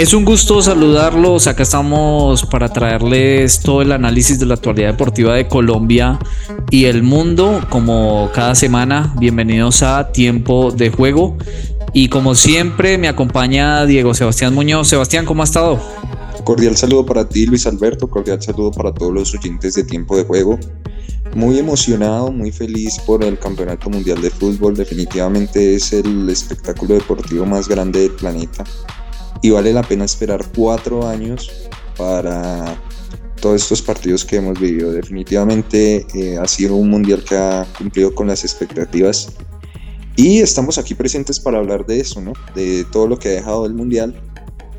Es un gusto saludarlos. Acá estamos para traerles todo el análisis de la actualidad deportiva de Colombia y el mundo, como cada semana. Bienvenidos a Tiempo de Juego. Y como siempre, me acompaña Diego Sebastián Muñoz. Sebastián, ¿cómo ha estado? Cordial saludo para ti, Luis Alberto. Cordial saludo para todos los oyentes de Tiempo de Juego. Muy emocionado, muy feliz por el Campeonato Mundial de Fútbol. Definitivamente es el espectáculo deportivo más grande del planeta y vale la pena esperar cuatro años para todos estos partidos que hemos vivido. Definitivamente eh, ha sido un mundial que ha cumplido con las expectativas y estamos aquí presentes para hablar de eso, ¿no? de todo lo que ha dejado el mundial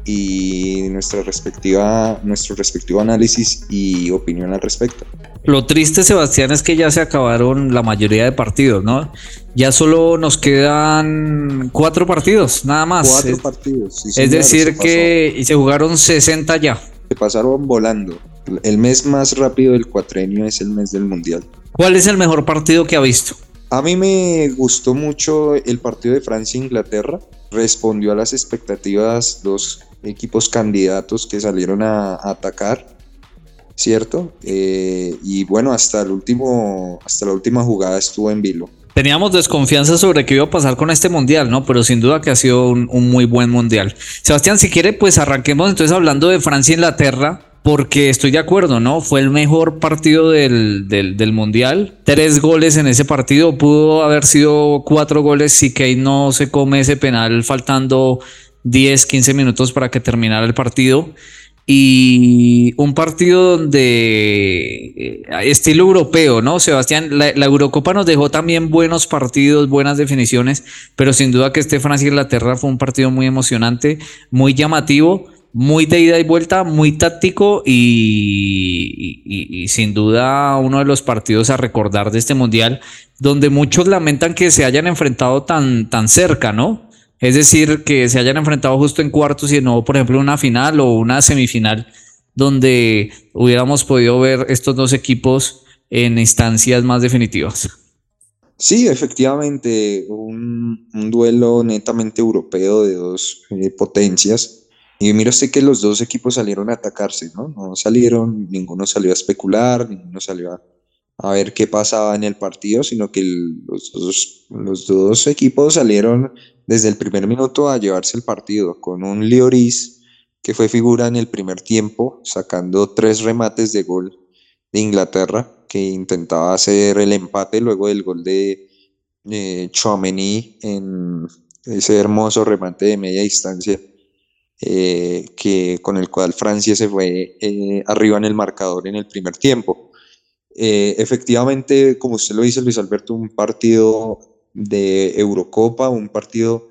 y nuestra respectiva, nuestro respectivo análisis y opinión al respecto. Lo triste, Sebastián, es que ya se acabaron la mayoría de partidos, ¿no? Ya solo nos quedan cuatro partidos, nada más. Cuatro partidos. es decir, que se jugaron 60 ya. Se pasaron volando. El mes más rápido del cuatrenio es el mes del Mundial. ¿Cuál es el mejor partido que ha visto? A mí me gustó mucho el partido de Francia-Inglaterra. Respondió a las expectativas dos equipos candidatos que salieron a atacar ¿cierto? Eh, y bueno, hasta, el último, hasta la última jugada estuvo en vilo. Teníamos desconfianza sobre qué iba a pasar con este mundial, ¿no? Pero sin duda que ha sido un, muy buen mundial. Sebastián, si quiere, pues arranquemos entonces hablando de Francia-Inglaterra porque estoy de acuerdo, ¿no? Fue el mejor partido del, del, Mundial. Tres goles en ese partido. Pudo haber sido cuatro goles si Kane no se come ese penal faltando 10, 15 minutos para que terminara el partido y un partido donde eh, estilo europeo, ¿no? Sebastián, la, Eurocopa nos dejó también buenos partidos, buenas definiciones, pero sin duda que este Francia-Inglaterra fue un partido muy emocionante, muy llamativo, muy de ida y vuelta, muy táctico y, y, sin duda uno de los partidos a recordar de este mundial, donde muchos lamentan que se hayan enfrentado tan, tan cerca, ¿no? Es decir, que se hayan enfrentado justo en cuartos y no, por ejemplo, una final o una semifinal donde hubiéramos podido ver estos dos equipos en instancias más definitivas. Sí, efectivamente, un, duelo netamente europeo de dos eh, potencias. Y mira usted que los dos equipos salieron a atacarse, ¿no? No salieron, ninguno salió a especular, ninguno salió a, ver qué pasaba en el partido, sino que los dos equipos salieron desde el primer minuto a llevarse el partido, con un Lloris que fue figura en el primer tiempo, sacando tres remates de gol de Inglaterra, que intentaba hacer el empate luego del gol de eh, en ese hermoso remate de media distancia, eh, que, con el cual Francia se fue eh, arriba en el marcador en el primer tiempo. Eh, efectivamente, como usted lo dice, Luis Alberto, un partido de Eurocopa, un partido,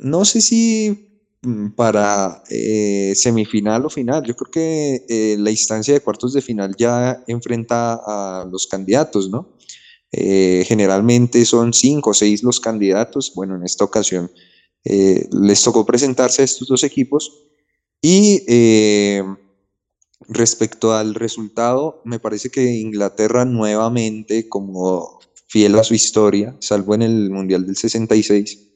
no sé si mm, para eh, semifinal o final. Yo creo que eh, la instancia de cuartos de final ya enfrenta a los candidatos, ¿no? generalmente son cinco o seis los candidatos. Bueno, en esta ocasión les tocó presentarse a estos dos equipos y Respecto al resultado, me parece que Inglaterra nuevamente, como fiel a su historia, salvo en el Mundial del 66,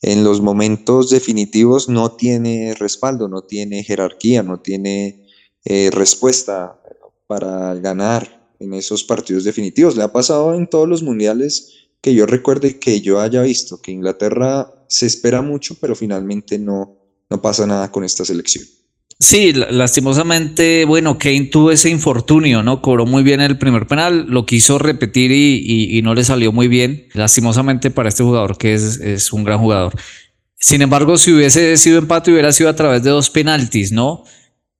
en los momentos definitivos no tiene respaldo, no tiene jerarquía, no tiene eh, respuesta para ganar en esos partidos definitivos. Le ha pasado en todos los mundiales que yo recuerde que yo haya visto, que Inglaterra se espera mucho, pero finalmente no, no pasa nada con esta selección. Sí, lastimosamente, bueno, Kane tuvo ese infortunio, ¿no? Cobró muy bien el primer penal, lo quiso repetir y, no le salió muy bien, lastimosamente para este jugador que es, un gran jugador. Sin embargo, si hubiese sido empate, hubiera sido a través de dos penaltis, ¿no?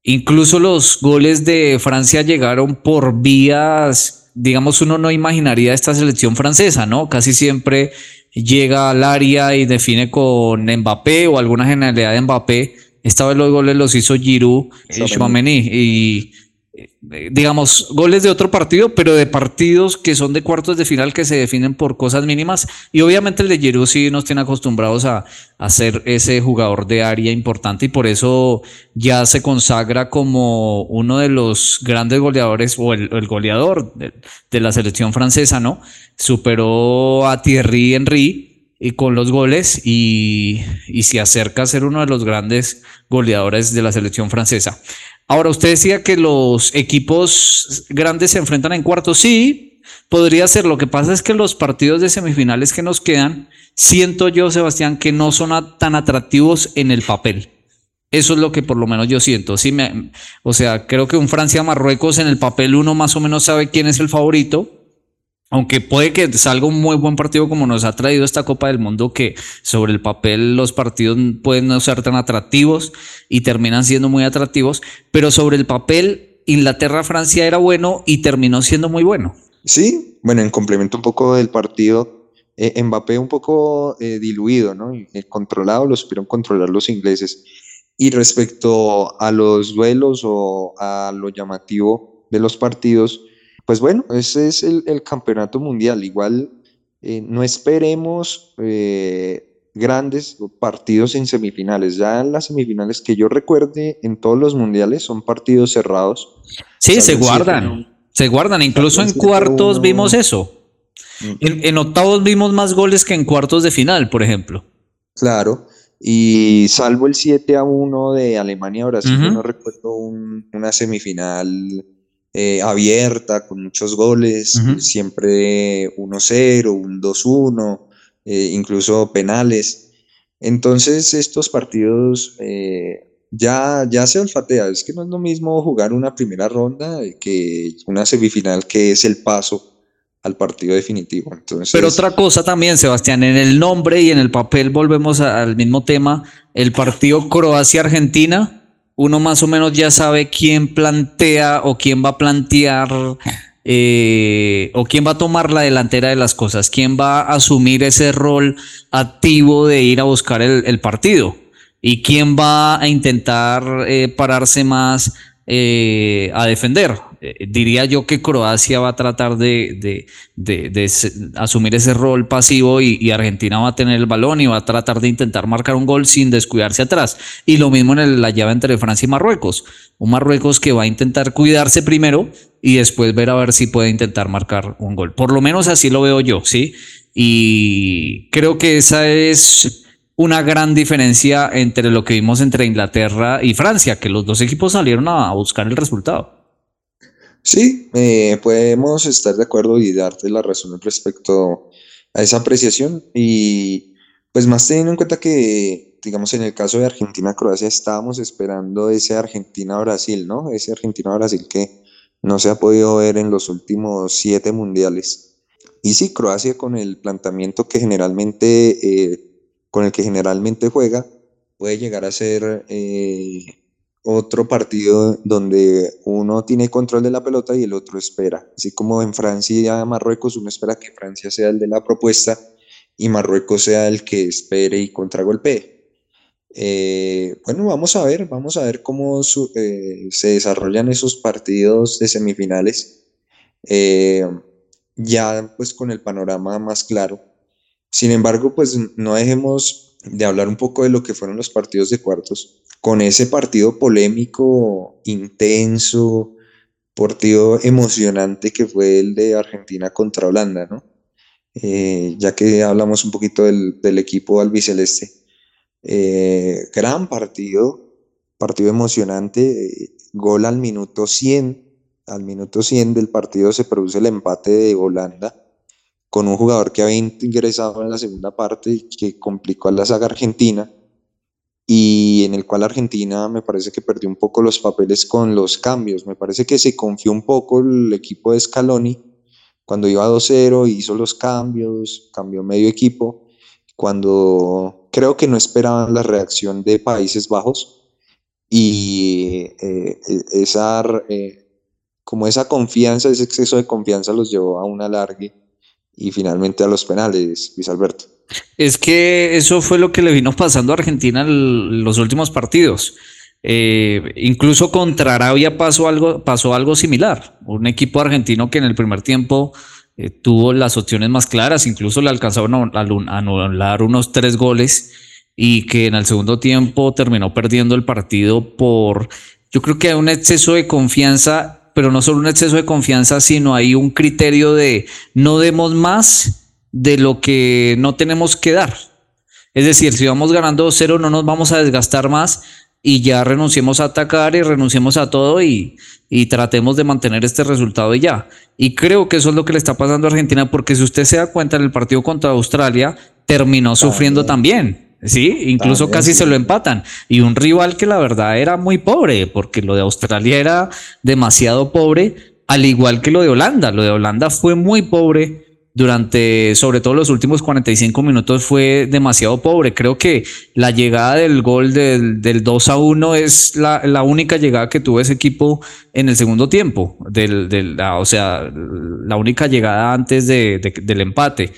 Incluso los goles de Francia llegaron por vías, digamos, uno no imaginaría esta selección francesa, ¿no? Casi siempre llega al área y define con Mbappé o alguna generalidad de Mbappé esta vez los goles los hizo Giroud y Chouameni. Y eh, digamos, goles de otro partido, pero de partidos que son de cuartos de final que se definen por cosas mínimas. Y obviamente el de Giroud sí nos tiene acostumbrados a, a, ser ese jugador de área importante y por eso ya se consagra como uno de los grandes goleadores o el, el goleador de, de, la selección francesa, ¿no? Superó a Thierry Henry y con los goles y, y se acerca a ser uno de los grandes goleadores de la selección francesa. Ahora, usted decía que los equipos grandes se enfrentan en cuartos. Sí, podría ser. Lo que pasa es que los partidos de semifinales que nos quedan, siento yo, Sebastián, que no son tan atractivos en el papel. Eso es lo que por lo menos yo siento. Sí, me, o sea, creo que un Francia-Marruecos en el papel uno más o menos sabe quién es el favorito aunque puede que salga un muy buen partido como nos ha traído esta Copa del Mundo, que sobre el papel los partidos pueden no ser tan atractivos y terminan siendo muy atractivos, pero sobre el papel Inglaterra-Francia era bueno y terminó siendo muy bueno. Sí, bueno, en complemento un poco del partido, eh, Mbappé un poco eh, diluido, ¿no? Eh, controlado, lo supieron controlar los ingleses. Y respecto a los duelos o a lo llamativo de los partidos, pues bueno, ese es el, campeonato mundial. Igual eh, no esperemos eh, grandes partidos en semifinales. Ya en las semifinales que yo recuerde en todos los mundiales son partidos cerrados. Sí, se guardan. Se guardan. Incluso en cuartos vimos eso. En, octavos vimos más goles que en cuartos de final, por ejemplo. Claro. Y salvo el 7 a 1 de Alemania-Brasil, no recuerdo una semifinal eh, abierta, con muchos goles, siempre 1-0, un 2-1, eh, incluso penales. Entonces estos partidos eh, ya, ya se olfatea, es que no es lo mismo jugar una primera ronda que una semifinal que es el paso al partido definitivo. Entonces, Pero otra cosa también, Sebastián, en el nombre y en el papel volvemos al mismo tema, el partido Croacia-Argentina uno más o menos ya sabe quién plantea o quién va a plantear eh, o quién va a tomar la delantera de las cosas, quién va a asumir ese rol activo de ir a buscar el, partido y quién va a intentar eh, pararse más eh, a defender. Eh, diría yo que Croacia va a tratar de, asumir ese rol pasivo y, Argentina va a tener el balón y va a tratar de intentar marcar un gol sin descuidarse atrás. Y lo mismo en la llave entre Francia y Marruecos. Un Marruecos que va a intentar cuidarse primero y después ver a ver si puede intentar marcar un gol. Por lo menos así lo veo yo, ¿sí? Y creo que esa es una gran diferencia entre lo que vimos entre Inglaterra y Francia, que los dos equipos salieron a buscar el resultado. Sí, eh, podemos estar de acuerdo y darte la razón respecto a esa apreciación y pues más teniendo en cuenta que, digamos, en el caso de Argentina-Croacia estábamos esperando ese Argentina-Brasil, ¿no? Ese Argentina-Brasil que no se ha podido ver en los últimos siete mundiales. Y sí, Croacia con el planteamiento que generalmente, eh, con el que generalmente juega, puede llegar a ser eh, otro partido donde uno tiene control de la pelota y el otro espera. Así como en Francia y Marruecos, uno espera que Francia sea el de la propuesta y Marruecos sea el que espere y contragolpee. Eh, bueno, vamos a ver, vamos a ver cómo eh, se desarrollan esos partidos de semifinales, eh, ya pues con el panorama más claro. Sin embargo, pues no dejemos de hablar un poco de lo que fueron los partidos de cuartos con ese partido polémico, intenso, partido emocionante que fue el de Argentina contra Holanda, ¿no? Eh, ya que hablamos un poquito del, equipo albiceleste. Eh, gran partido, partido emocionante, gol al minuto 100, al minuto 100 del partido se produce el empate de Holanda con un jugador que había ingresado en la segunda parte y que complicó a la saga argentina y en el cual Argentina me parece que perdió un poco los papeles con los cambios. Me parece que se confió un poco el equipo de Scaloni cuando iba 2-0, hizo los cambios, cambió medio equipo, cuando creo que no esperaban la reacción de Países Bajos y eh, e-, esa, eh, como esa confianza, ese exceso de confianza los llevó a un alargue y finalmente a los penales, Luis Alberto. Es que eso fue lo que le vino pasando a Argentina en los últimos partidos. Eh, incluso contra Arabia pasó algo, pasó algo similar. Un equipo argentino que en el primer tiempo eh, tuvo las opciones más claras, incluso le alcanzaron a anular unos tres goles y que en el segundo tiempo terminó perdiendo el partido por, yo creo que hay un exceso de confianza, pero no solo un exceso de confianza, sino hay un criterio de no demos más de lo que no tenemos que dar. Es decir, si vamos ganando 2-0 no nos vamos a desgastar más y ya renunciemos a atacar y renunciemos a todo y, y tratemos de mantener este resultado y ya. Y creo que eso es lo que le está pasando a Argentina, porque si usted se da cuenta en el partido contra Australia, terminó sufriendo también. Sí, incluso casi se lo empatan. Y un rival que la verdad era muy pobre, porque lo de Australia era demasiado pobre, al igual que lo de Holanda. Lo de Holanda fue muy pobre durante, sobre todo los últimos 45 minutos, fue demasiado pobre. Creo que la llegada del gol del, 2 a 1 es la, única llegada que tuvo ese equipo en el segundo tiempo. Del, o sea, la única llegada antes del empate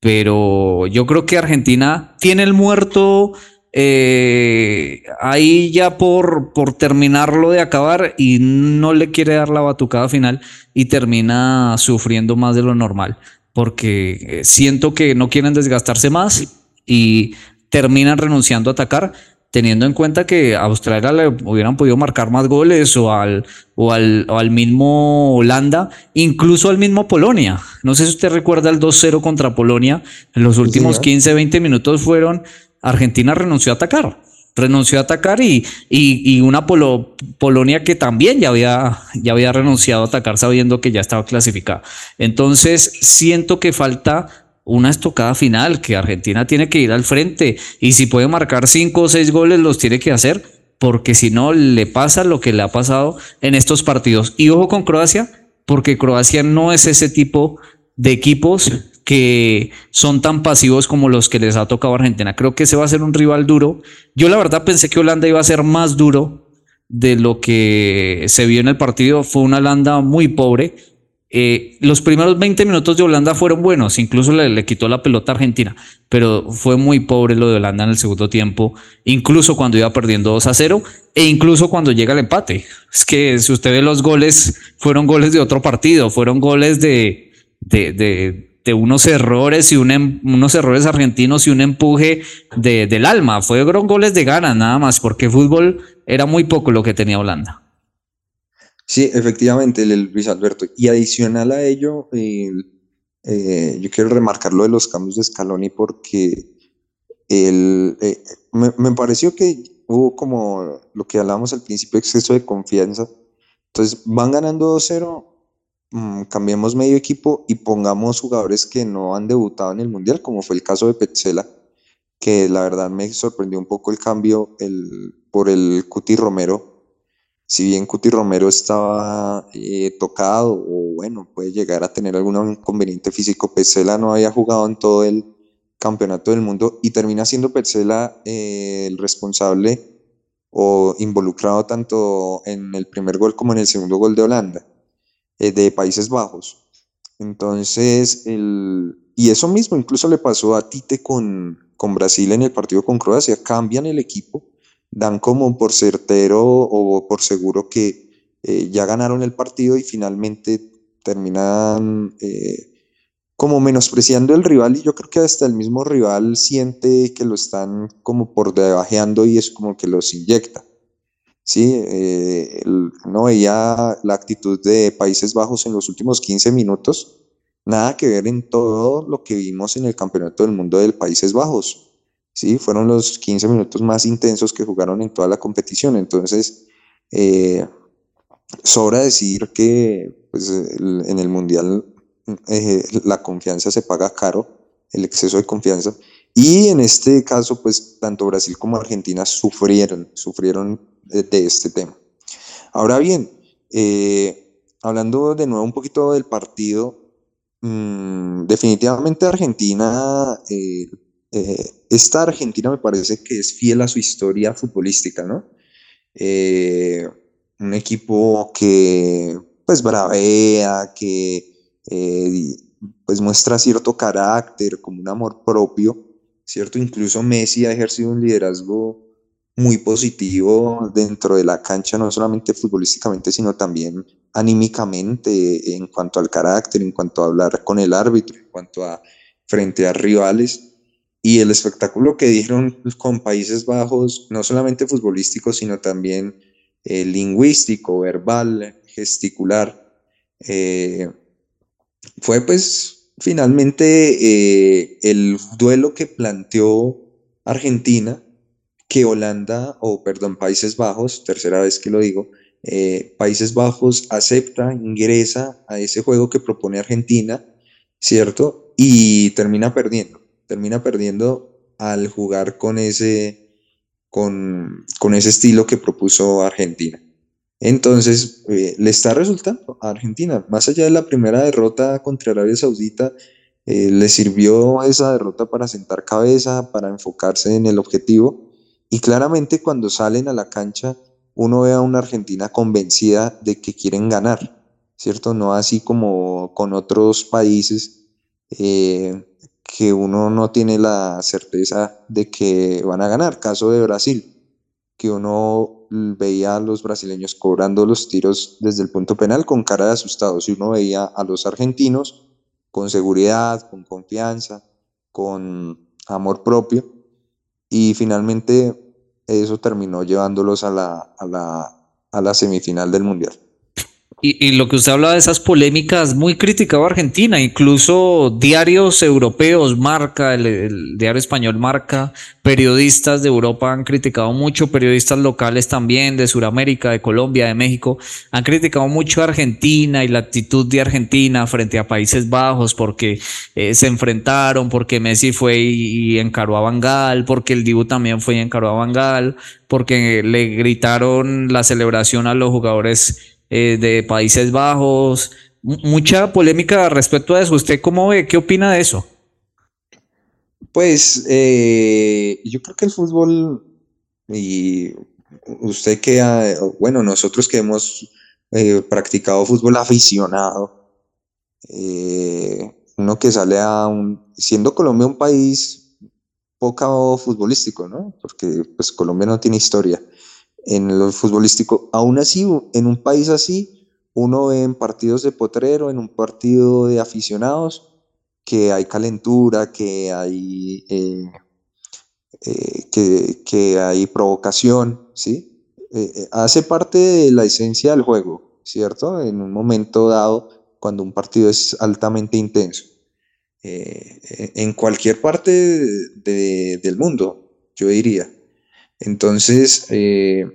pero yo creo que Argentina tiene el muerto eh, ahí ya por terminarlo de acabar y no le quiere dar la batucada final y termina sufriendo más de lo normal, porque eh, siento que no quieren desgastarse más y terminan renunciando a atacar teniendo en cuenta que a Australia le hubieran podido marcar más goles o al, o al, al mismo Holanda, incluso al mismo Polonia. No sé si usted recuerda el 2-0 contra Polonia, en los últimos 15, 20 minutos fueron, Argentina renunció a atacar, renunció a atacar y, y, una Polonia que también ya había, ya había renunciado a atacar sabiendo que ya estaba clasificada. Entonces siento que falta una estocada final, que Argentina tiene que ir al frente y si puede marcar cinco o seis goles los tiene que hacer, porque si no le pasa lo que le ha pasado en estos partidos. Y ojo con Croacia, porque Croacia no es ese tipo de equipos que son tan pasivos como los que les ha tocado Argentina. Creo que ese va a ser un rival duro. Yo la verdad pensé que Holanda iba a ser más duro de lo que se vio en el partido. Fue una Holanda muy pobre eh, los primeros 20 minutos de Holanda fueron buenos, incluso le, quitó la pelota a Argentina, pero fue muy pobre lo de Holanda en el segundo tiempo, incluso cuando iba perdiendo 2 a 0 e incluso cuando llega el empate. Es que si usted ve los goles, fueron goles de otro partido, fueron goles de, de, unos errores y em, unos errores argentinos y un empuje del alma. Fueron goles de ganas nada más, porque fútbol era muy poco lo que tenía Holanda. Sí, efectivamente, Luis Alberto. Y adicional a ello, eh, yo quiero remarcar lo de los cambios de Scaloni porque el, eh, me, pareció que hubo como lo que hablábamos al principio, exceso de confianza. Entonces van ganando 2-0, mm, cambiemos medio equipo y pongamos jugadores que no han debutado en el Mundial, como fue el caso de Petzela, que la verdad me sorprendió un poco el cambio el, por el Cuti Romero. Si bien Cuti Romero estaba eh, tocado o bueno, puede llegar a tener algún inconveniente físico, Petzela no había jugado en todo el campeonato del mundo y termina siendo Petzela eh, el responsable o involucrado tanto en el primer gol como en el segundo gol de Holanda, eh, de Países Bajos. Entonces, el, y eso mismo incluso le pasó a Tite con, con Brasil en el partido con Croacia, cambian el equipo dan como por certero o por seguro que eh, ya ganaron el partido y finalmente terminan eh, como menospreciando el rival y yo creo que hasta el mismo rival siente que lo están como por debajeando y es como que los inyecta. Sí, eh, no veía la actitud de Países Bajos en los últimos 15 minutos, nada que ver en todo lo que vimos en el Campeonato del Mundo del Países Bajos. ¿sí? Fueron los 15 minutos más intensos que jugaron en toda la competición. Entonces, eh, sobra decir que pues, en el Mundial eh, la confianza se paga caro, el exceso de confianza. Y en este caso, pues tanto Brasil como Argentina sufrieron, sufrieron de, este tema. Ahora bien, eh, hablando de nuevo un poquito del partido, mm, definitivamente Argentina eh, esta Argentina me parece que es fiel a su historia futbolística, ¿no? Eh, un equipo que pues bravea, que eh, pues muestra cierto carácter, como un amor propio, ¿cierto? Incluso Messi ha ejercido un liderazgo muy positivo dentro de la cancha, no solamente futbolísticamente, sino también anímicamente, en cuanto al carácter, en cuanto a hablar con el árbitro, en cuanto a frente a rivales. Y el espectáculo que dieron con Países Bajos, no solamente futbolístico, sino también eh, lingüístico, verbal, gesticular, eh, fue pues finalmente eh, el duelo que planteó Argentina, que Holanda, o perdón, Países Bajos, tercera vez que lo digo, eh, Países Bajos acepta, ingresa a ese juego que propone Argentina, ¿cierto? Y termina perdiendo, termina perdiendo al jugar con ese, con, con ese estilo que propuso Argentina. Entonces, eh, le está resultando a Argentina, más allá de la primera derrota contra Arabia Saudita, eh, le sirvió esa derrota para sentar cabeza, para enfocarse en el objetivo. Y claramente cuando salen a la cancha, uno ve a una Argentina convencida de que quieren ganar, ¿cierto? No así como con otros países eh, que uno no tiene la certeza de que van a ganar. Caso de Brasil, que uno veía a los brasileños cobrando los tiros desde el punto penal con cara de asustados y uno veía a los argentinos con seguridad, con confianza, con amor propio y finalmente eso terminó llevándolos a la, a la, a la semifinal del Mundial. Y, lo que usted habla de esas polémicas, muy criticado Argentina, incluso diarios europeos, Marca, el, diario español Marca, periodistas de Europa han criticado mucho, periodistas locales también, de Sudamérica, de Colombia, de México, han criticado mucho a Argentina y la actitud de Argentina frente a Países Bajos, porque eh, se enfrentaron, porque Messi fue y, encaró a Bangal, porque el Dibu también fue y encaró a Bangal, porque le gritaron la celebración a los jugadores eh, de Países Bajos, mucha polémica respecto a eso. ¿Usted cómo ve? ¿Qué opina de eso? Pues eh, yo creo que el fútbol y usted que, bueno, nosotros que hemos eh, practicado fútbol aficionado, uno que sale a un, siendo Colombia un país poco futbolístico, ¿no? Porque pues Colombia no tiene historia en lo futbolístico. Aún así, en un país así, uno ve en partidos de potrero, en un partido de aficionados, que hay calentura, que hay, eh, eh, que, que, hay provocación, ¿sí? Eh, hace parte de la esencia del juego, ¿cierto? En un momento dado, cuando un partido es altamente intenso. en cualquier parte del mundo, yo diría. Entonces, eh,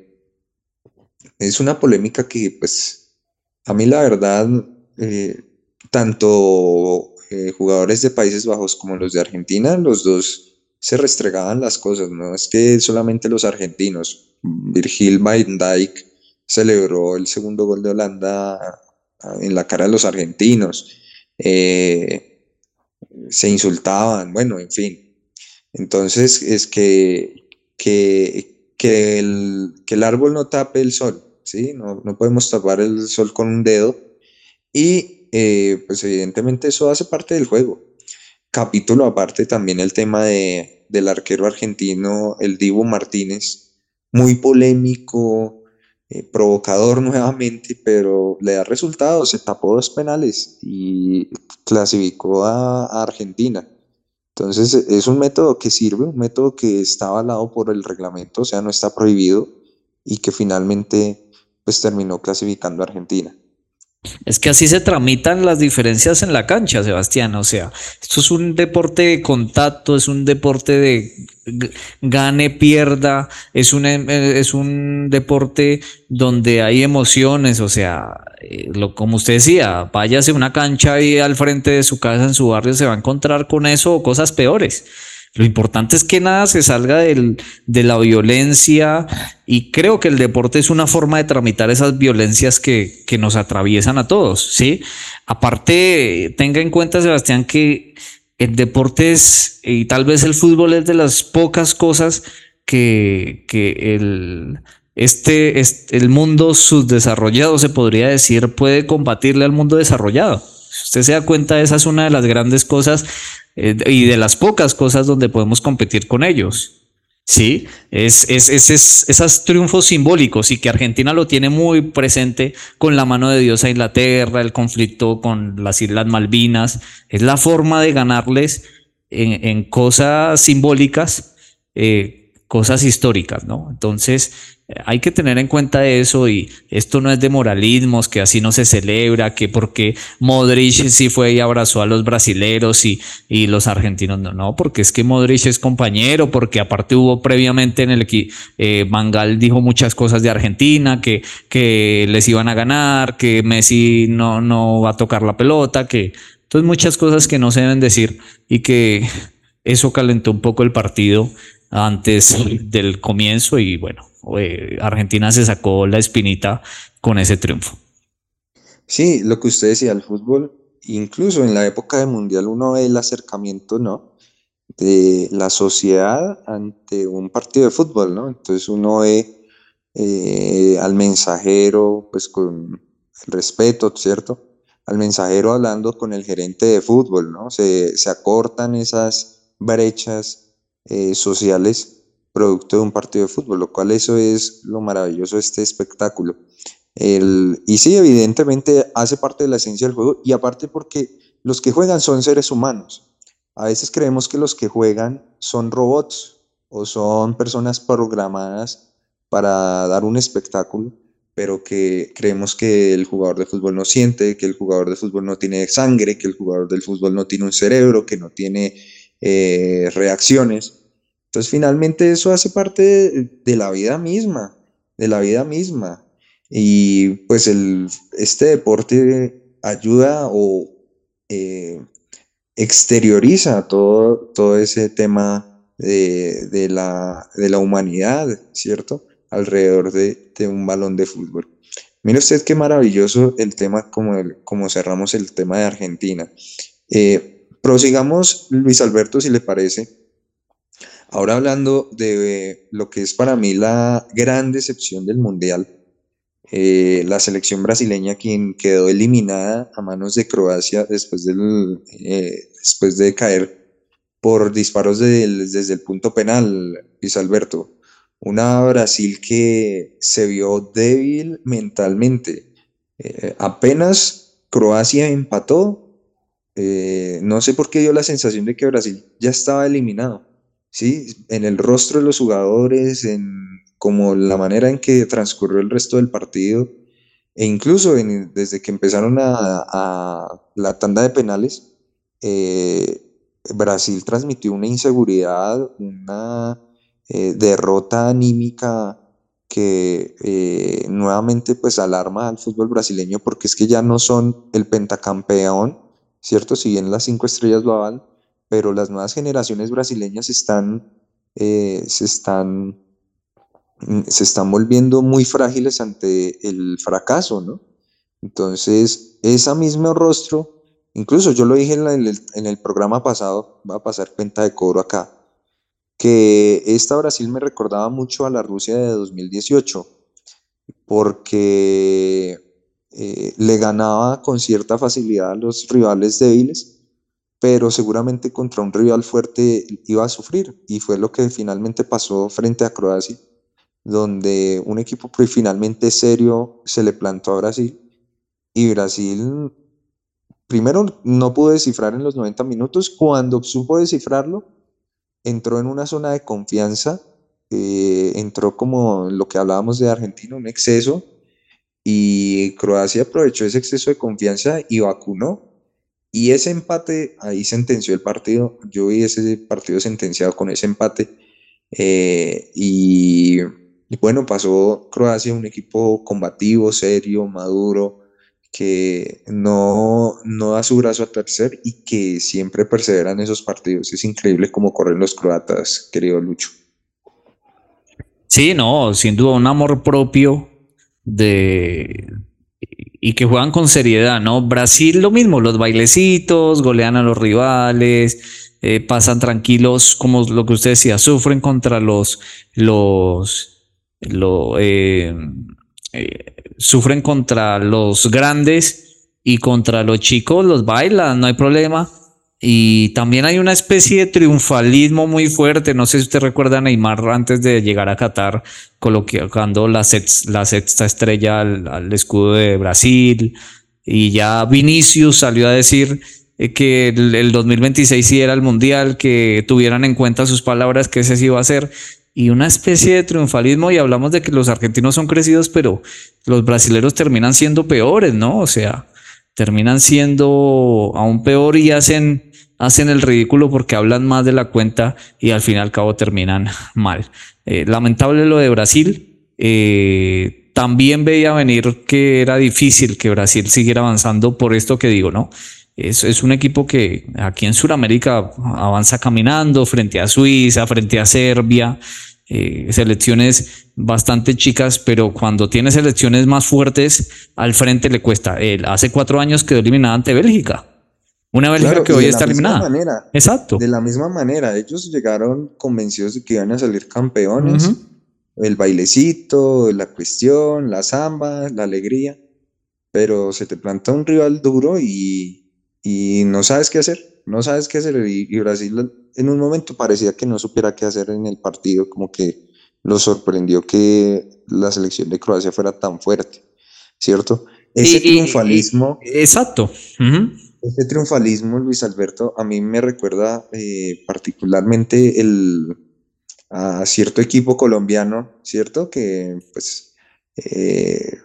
es una polémica que, pues, a mí la verdad, eh, tanto eh, jugadores de Países Bajos como los de Argentina, los dos se restregaban las cosas, no es que solamente los argentinos. Virgil van Dijk celebró el segundo gol de Holanda en la cara de los argentinos. se insultaban, bueno, en fin. Entonces, es que que, el, el árbol no tape el sol, ¿sí? No, podemos tapar el sol con un dedo y eh, pues evidentemente eso hace parte del juego. Capítulo aparte también el tema de, del arquero argentino, el Divo Martínez, muy polémico, eh, provocador nuevamente, pero le da resultados, se tapó dos penales y clasificó a Argentina. Entonces es un método que sirve, un método que está avalado por el reglamento, o sea, no está prohibido y que finalmente pues terminó clasificando a Argentina. Es que así se tramitan las diferencias en la cancha, Sebastián. O sea, esto es un deporte de contacto, es un deporte de gane, pierda, es un, eh, es un deporte donde hay emociones. O sea, eh, lo, como usted decía, váyase a una cancha y al frente de su casa, en su barrio, se va a encontrar con eso o cosas peores. Lo importante es que nada se salga de la violencia y creo que el deporte es una forma de tramitar esas violencias que, nos atraviesan a todos, ¿sí? Aparte, tenga en cuenta, Sebastián, que el deporte es, y tal vez el fútbol es de las pocas cosas que, que el, este, este, el mundo subdesarrollado, se podría decir, puede combatirle al mundo desarrollado. Usted se da cuenta, esa es una de las grandes cosas eh, y de las pocas cosas donde podemos competir con ellos. Sí, es, es, es, esos triunfos simbólicos y que Argentina lo tiene muy presente con la mano de Dios a Inglaterra, el conflicto con las Islas Malvinas, es la forma de ganarles en, en cosas simbólicas, eh, cosas históricas, ¿no? Entonces, hay que tener en cuenta eso y esto no es de moralismos, que así no se celebra, que porque Modric sí fue y abrazó a los brasileros y, y los argentinos no, no, porque es que Modric es compañero, porque aparte hubo previamente en el equipo, eh, Mangal dijo muchas cosas de Argentina, que, que les iban a ganar, que Messi no, no va a tocar la pelota, que entonces muchas cosas que no se deben decir y que eso calentó un poco el partido antes del comienzo y bueno, eh, Argentina se sacó la espinita con ese triunfo. Sí, lo que usted decía, el fútbol, incluso en la época del Mundial uno ve el acercamiento, ¿no? De la sociedad ante un partido de fútbol, ¿no? Entonces uno ve eh, al mensajero, pues con respeto, ¿cierto? Al mensajero hablando con el gerente de fútbol, ¿no? Se, acortan esas brechas eh, sociales producto de un partido de fútbol, lo cual eso es lo maravilloso de este espectáculo. El, y sí, evidentemente hace parte de la esencia del juego y aparte porque los que juegan son seres humanos. A veces creemos que los que juegan son robots o son personas programadas para dar un espectáculo, pero que creemos que el jugador de fútbol no siente, que el jugador de fútbol no tiene sangre, que el jugador del fútbol no tiene un cerebro, que no tiene eh, reacciones. Entonces, finalmente eso hace parte de, la vida misma, de la vida misma. Y pues el, este deporte ayuda o eh, exterioriza todo, todo ese tema de, la, de la humanidad, ¿cierto? Alrededor de, un balón de fútbol. Mire usted qué maravilloso el tema, como, como cerramos el tema de Argentina. Eh, prosigamos, Luis Alberto, si le parece, Ahora hablando de lo que es para mí la gran decepción del Mundial, eh, la selección brasileña quien quedó eliminada a manos de Croacia después, del, eh, después de caer por disparos desde el punto penal, Luis Alberto. Una Brasil que se vio débil mentalmente. Eh, apenas Croacia empató, no sé por qué dio la sensación de que Brasil ya estaba eliminado ¿sí? En el rostro de los jugadores, en como la manera en que transcurrió el resto del partido, e incluso desde que empezaron a, la tanda de penales, eh, Brasil transmitió una inseguridad, una eh, derrota anímica que eh, nuevamente pues alarma al fútbol brasileño porque es que ya no son el pentacampeón, ¿cierto? Si bien las cinco estrellas lo avan, pero las nuevas generaciones brasileñas están, eh, se, están, mm, se están volviendo muy frágiles ante el fracaso, ¿no? Entonces, ese mismo rostro, incluso yo lo dije en, el, en el programa pasado, va a pasar cuenta de cobro acá, que esta Brasil me recordaba mucho a la Rusia de 2018, porque eh, le ganaba con cierta facilidad a los rivales débiles pero seguramente contra un rival fuerte iba a sufrir. Y fue lo que finalmente pasó frente a Croacia, donde un equipo finalmente serio se le plantó a Brasil. Y Brasil primero no pudo descifrar en los 90 minutos, cuando supo descifrarlo entró en una zona de confianza, eh, entró como lo que hablábamos de Argentina, un exceso, y Croacia aprovechó ese exceso de confianza y vacunó y ese empate, ahí sentenció el partido. Yo vi ese partido sentenciado con ese empate. Eh, y, bueno, pasó Croacia un equipo combativo, serio, maduro, que no, no da su brazo a tercer y que siempre persevera en esos partidos. Es increíble cómo corren los croatas, querido Lucho. Sí, no, sin duda un amor propio de, y que juegan con seriedad, ¿no? Brasil lo mismo, los bailecitos, golean a los rivales, eh, pasan tranquilos, como lo que usted decía, sufren contra los, los, eh, eh, sufren contra los grandes y contra los chicos los bailan, no hay problema. Y también hay una especie de triunfalismo muy fuerte. No sé si usted recuerda a Neymar antes de llegar a Qatar, colocando la, sexta estrella al, escudo de Brasil. Y ya Vinicius salió a decir eh, que el, el, 2026 sí era el mundial, que tuvieran en cuenta sus palabras, que ese sí iba a ser. Y una especie de triunfalismo. Y hablamos de que los argentinos son crecidos, pero los brasileros terminan siendo peores, ¿no? O sea, terminan siendo aún peor y hacen hacen el ridículo porque hablan más de la cuenta y al fin y al cabo terminan mal. Eh, lamentable lo de Brasil. Eh, también veía venir que era difícil que Brasil siguiera avanzando por esto que digo, ¿no? Es, es un equipo que aquí en Sudamérica avanza caminando frente a Suiza, frente a Serbia, eh, selecciones bastante chicas, pero cuando tiene selecciones más fuertes, al frente le cuesta. hace cuatro años quedó eliminada ante Bélgica. Una Bélgica que hoy está eliminada. Manera, Exacto. De la misma manera, ellos llegaron convencidos de que iban a salir campeones. El bailecito, la cuestión, la samba, la alegría. Pero se te planta un rival duro y, y no sabes qué hacer. No sabes qué hacer. Y, y, Brasil en un momento parecía que no supiera qué hacer en el partido, como que lo sorprendió que la selección de Croacia fuera tan fuerte, ¿cierto? Ese triunfalismo. exacto. Este triunfalismo, Luis Alberto, a mí me recuerda eh, particularmente el, a cierto equipo colombiano, ¿cierto? Que pues eh,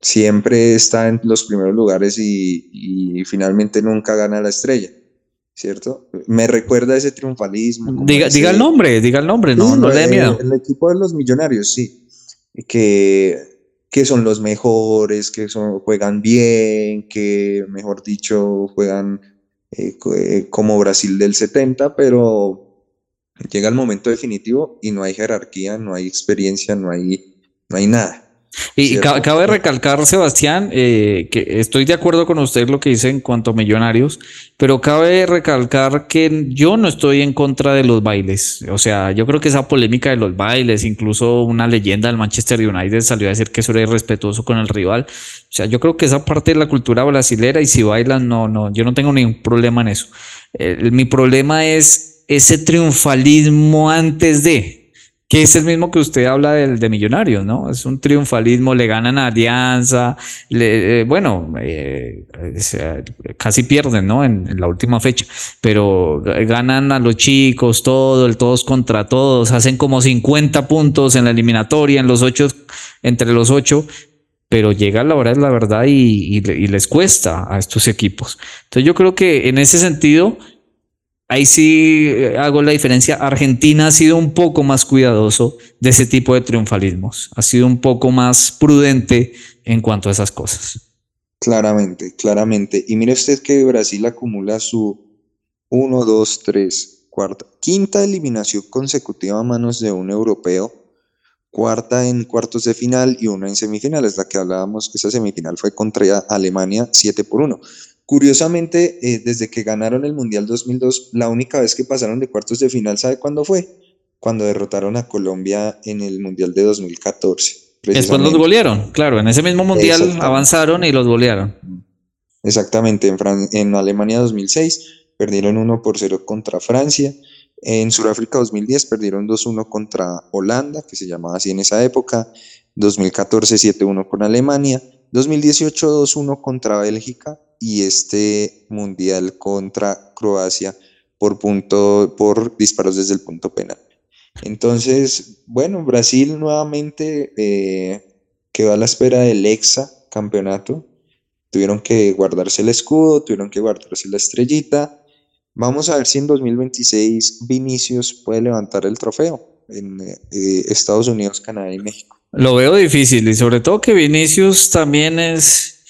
siempre está en los primeros lugares y, finalmente nunca gana la estrella, ¿cierto? Me recuerda ese triunfalismo. Diga, diga el nombre, diga el nombre, no, no le dé miedo. El, el equipo de los millonarios, sí. Que que son los mejores, que son, juegan bien, que mejor dicho juegan eh, eh, como Brasil del 70, pero llega el momento definitivo y no hay jerarquía, no hay experiencia, no hay, no hay nada. Y cabe recalcar, Sebastián, eh, que estoy de acuerdo con usted lo que dice en cuanto a millonarios, pero cabe recalcar que yo no estoy en contra de los bailes. O sea, yo creo que esa polémica de los bailes, incluso una leyenda del Manchester United salió a decir que eso era irrespetuoso con el rival. O sea, yo creo que esa parte de la cultura brasilera y si bailan, no, no, yo no tengo ningún problema en eso. mi problema es ese triunfalismo antes de, que es el mismo que usted habla del de Millonarios, ¿no? Es un triunfalismo, le ganan a Alianza, eh, bueno, eh, casi pierden, ¿no? En, la última fecha, pero ganan a los chicos, todo, el todos contra todos, hacen como 50 puntos en la eliminatoria, en los ocho, entre los ocho, pero llega la hora de la verdad y, y les cuesta a estos equipos. Entonces yo creo que en ese sentido, ahí sí eh, hago la diferencia. Argentina ha sido un poco más cuidadoso de ese tipo de triunfalismos, ha sido un poco más prudente en cuanto a esas cosas. Claramente, claramente. Y mire usted que Brasil acumula su 1, 2, 3, cuarta, quinta eliminación consecutiva a manos de un europeo, cuarta en cuartos de final y una en semifinales. La que hablábamos, esa semifinal fue contra Alemania 7 por 1. Curiosamente, eh, desde que ganaron el Mundial 2002, la única vez que pasaron de cuartos de final, ¿sabe cuándo fue? Cuando derrotaron a Colombia en el Mundial de 2014. Después los golearon, claro, en ese mismo Mundial avanzaron y los golearon. Exactamente, en, en Alemania 2006 perdieron 1 por 0 contra Francia. En Sudáfrica 2010 perdieron 2-1 contra Holanda, que se llamaba así en esa época. 2014 7-1 con Alemania. 2018 2-1 contra Bélgica y este mundial contra Croacia por, punto, por disparos desde el punto penal. Entonces, bueno, Brasil nuevamente eh, quedó a la espera del exa campeonato. Tuvieron que guardarse el escudo, tuvieron que guardarse la estrellita. Vamos a ver si en 2026 Vinicius puede levantar el trofeo en eh, Estados Unidos, Canadá y México. Lo veo difícil y sobre todo que Vinicius también es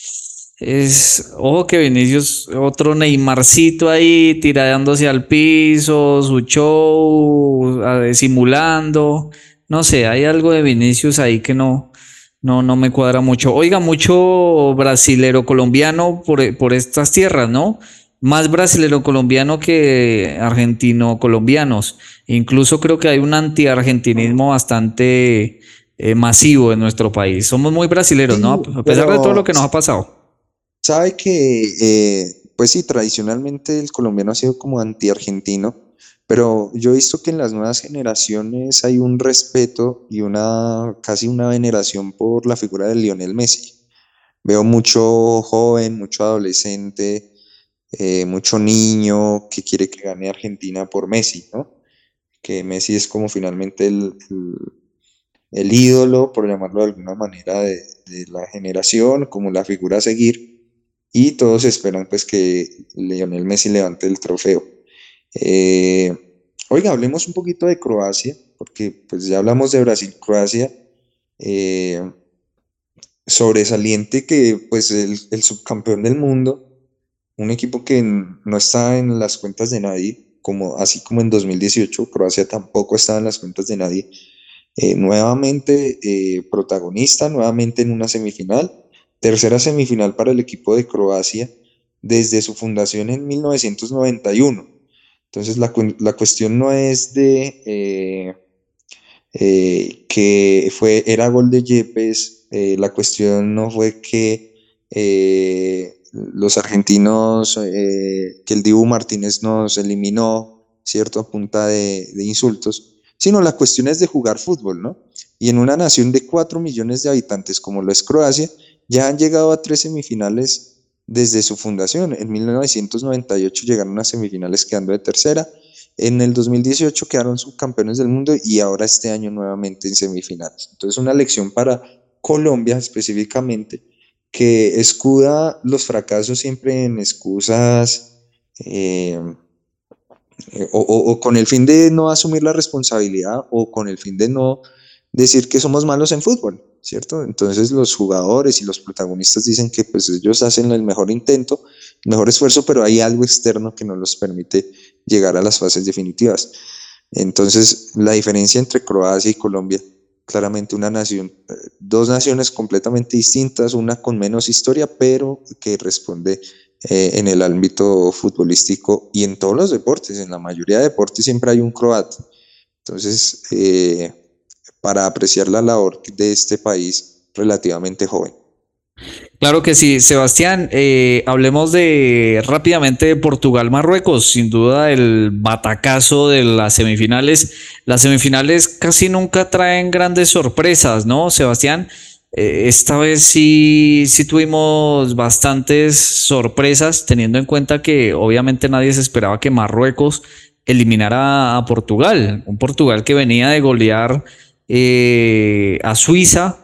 es, ojo que Vinicius, otro Neymarcito ahí tiradándose al piso, su show, simulando. No sé, hay algo de Vinicius ahí que no, no, no me cuadra mucho. Oiga, mucho brasilero colombiano por, por estas tierras, ¿no? Más brasilero colombiano que argentino colombianos. Incluso creo que hay un anti-argentinismo bastante eh, masivo en nuestro país. Somos muy brasileros, ¿no? A pesar de todo lo que nos ha pasado. Sabe que eh, pues sí, tradicionalmente el colombiano ha sido como anti-argentino, pero yo he visto que en las nuevas generaciones hay un respeto y una casi una veneración por la figura de Lionel Messi. Veo mucho joven, mucho adolescente, eh, mucho niño que quiere que gane Argentina por Messi, ¿no? Que Messi es como finalmente el, el, ídolo, por llamarlo de alguna manera, de, de, la generación, como la figura a seguir, y todos esperan pues que Lionel Messi levante el trofeo. Eh, oiga, hablemos un poquito de Croacia, porque pues ya hablamos de Brasil-Croacia. Eh, sobresaliente que pues el, subcampeón del mundo, un equipo que no está en las cuentas de nadie, como, así como en 2018, Croacia tampoco estaba en las cuentas de nadie, eh, nuevamente protagonista, nuevamente en una semifinal, tercera semifinal para el equipo de Croacia desde su fundación en 1991. Entonces la, la cuestión no es de eh, que fue, era gol de Yepes, eh, la cuestión no fue que eh, los argentinos, eh, que el Dibu Martínez nos eliminó, ¿cierto? A punta de, insultos, sino la cuestión es de jugar fútbol, ¿no? Y en una nación de 4 millones de habitantes como lo es Croacia, ya han llegado a tres semifinales desde su fundación. En 1998 llegaron a semifinales quedando de tercera. En el 2018 quedaron subcampeones del mundo y ahora este año nuevamente en semifinales. Entonces una lección para Colombia específicamente, que escuda los fracasos siempre en excusas eh, eh, o, con el fin de no asumir la responsabilidad o con el fin de no decir que somos malos en fútbol, ¿cierto? Entonces los jugadores y los protagonistas dicen que pues ellos hacen el mejor intento, el mejor esfuerzo, pero hay algo externo que no los permite llegar a las fases definitivas. Entonces la diferencia entre Croacia y Colombia claramente una nación, eh, dos naciones completamente distintas, una con menos historia, pero que responde eh, en el ámbito futbolístico y en todos los deportes. En la mayoría de deportes siempre hay un croata. Entonces, eh, para apreciar la labor de este país relativamente joven. Claro que sí, Sebastián. Eh, hablemos de rápidamente de Portugal-Marruecos. Sin duda, el batacazo de las semifinales. Las semifinales casi nunca traen grandes sorpresas, ¿no, Sebastián? Eh, esta vez sí, sí tuvimos bastantes sorpresas, teniendo en cuenta que obviamente nadie se esperaba que Marruecos eliminara a Portugal. Un Portugal que venía de golear eh, a Suiza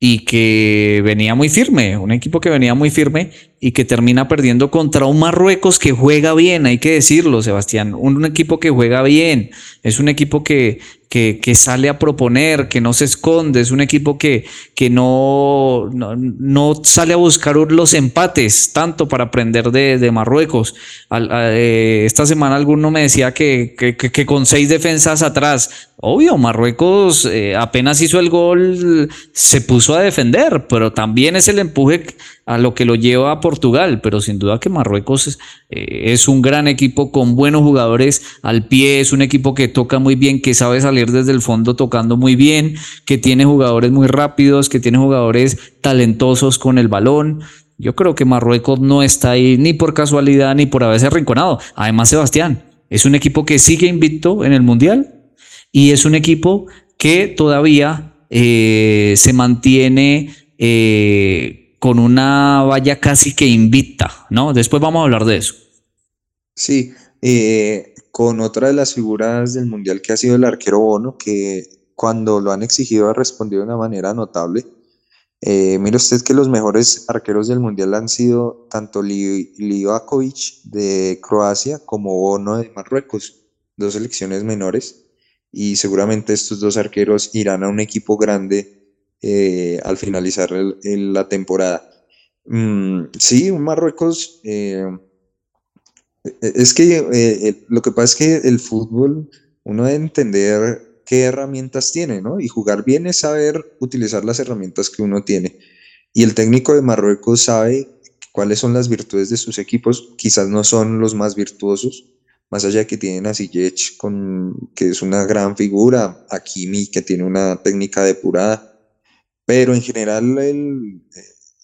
y que venía muy firme, un equipo que venía muy firme y que termina perdiendo contra un Marruecos que juega bien, hay que decirlo, Sebastián, un, equipo que juega bien, es un equipo que, que, sale a proponer, que no se esconde, es un equipo que, que no, no, sale a buscar los empates, tanto para aprender de, Marruecos. Eh, esta semana alguno me decía que, que, con seis defensas atrás, obvio, Marruecos eh, apenas hizo el gol, se puso a defender, pero también es el empuje a lo que lo lleva a Portugal, pero sin duda que Marruecos eh, es, un gran equipo con buenos jugadores al pie, es un equipo que toca muy bien, que sabe salir desde el fondo tocando muy bien, que tiene jugadores muy rápidos, que tiene jugadores talentosos con el balón. Yo creo que Marruecos no está ahí ni por casualidad ni por haberse arrinconado. Además, Sebastián, es un equipo que sigue invicto en el Mundial y es un equipo que todavía eh, se mantiene eh, con una valla casi que invicta, ¿no? Después vamos a hablar de eso. Sí, eh, con otra de las figuras del Mundial que ha sido el arquero Bono, que cuando lo han exigido ha respondido de una manera notable. Eh, mire usted que los mejores arqueros del Mundial han sido tanto Livakovic de Croacia como Bono de Marruecos, dos selecciones menores, y seguramente estos dos arqueros irán a un equipo grande eh, al finalizar la temporada. Mm, sí, Marruecos, eh, es que eh, lo que pasa es que el fútbol, uno debe entender qué herramientas tiene, ¿no? Y jugar bien es saber utilizar las herramientas que uno tiene. Y el técnico de Marruecos sabe cuáles son las virtudes de sus equipos, quizás no son los más virtuosos, más allá que tienen a Ziyech, con, que es una gran figura, a Kimi, que tiene una técnica depurada, pero en general el,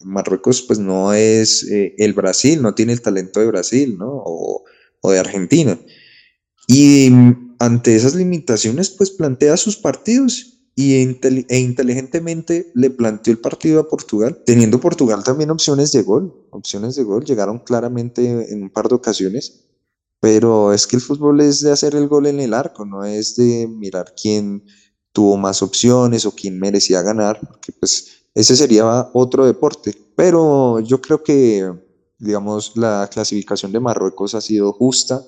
Marruecos pues no es eh, el Brasil, no tiene el talento de Brasil, ¿no? O, o de Argentina. Y ante esas limitaciones pues plantea sus partidos y e inteligentemente le planteó el partido a Portugal, teniendo Portugal también opciones de gol, opciones de gol, llegaron claramente en un par de ocasiones, pero es que el fútbol es de hacer el gol en el arco, no es de mirar quién tuvo más opciones o quién merecía ganar, porque pues ese sería otro deporte, pero yo creo que digamos la clasificación de Marruecos ha sido justa,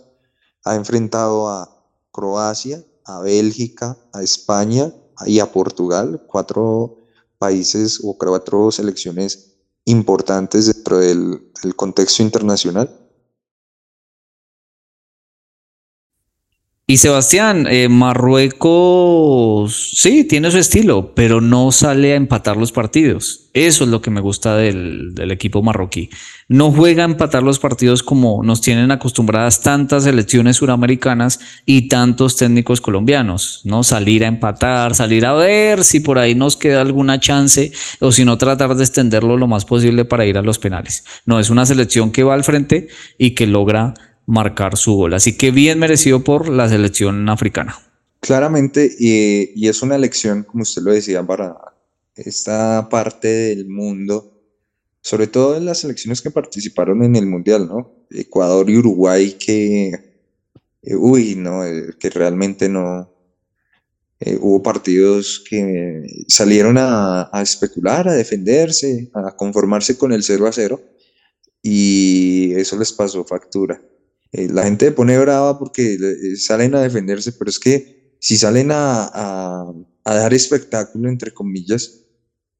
ha enfrentado a Croacia, a Bélgica, a España, y a Portugal, cuatro países o cuatro selecciones importantes dentro del, del contexto internacional. Y Sebastián, eh, Marruecos sí tiene su estilo, pero no sale a empatar los partidos. Eso es lo que me gusta del, equipo marroquí. No juega a empatar los partidos como nos tienen acostumbradas tantas selecciones suramericanas y tantos técnicos colombianos, ¿no? Salir a empatar, salir a ver si por ahí nos queda alguna chance o si no tratar de extenderlo lo más posible para ir a los penales. No, es una selección que va al frente y que logra marcar su gol. Así que bien merecido por la selección africana. Claramente, y, es una elección, como usted lo decía, para esta parte del mundo, sobre todo en las selecciones que participaron en el Mundial, ¿no? Ecuador y Uruguay que, eh, uy, no, eh, que realmente no, eh, hubo partidos que salieron a, a, especular, a defenderse, a conformarse con el 0 a 0 y eso les pasó factura. Eh, la gente pone brava porque eh, salen a defenderse, pero es que si salen a, dar espectáculo, entre comillas,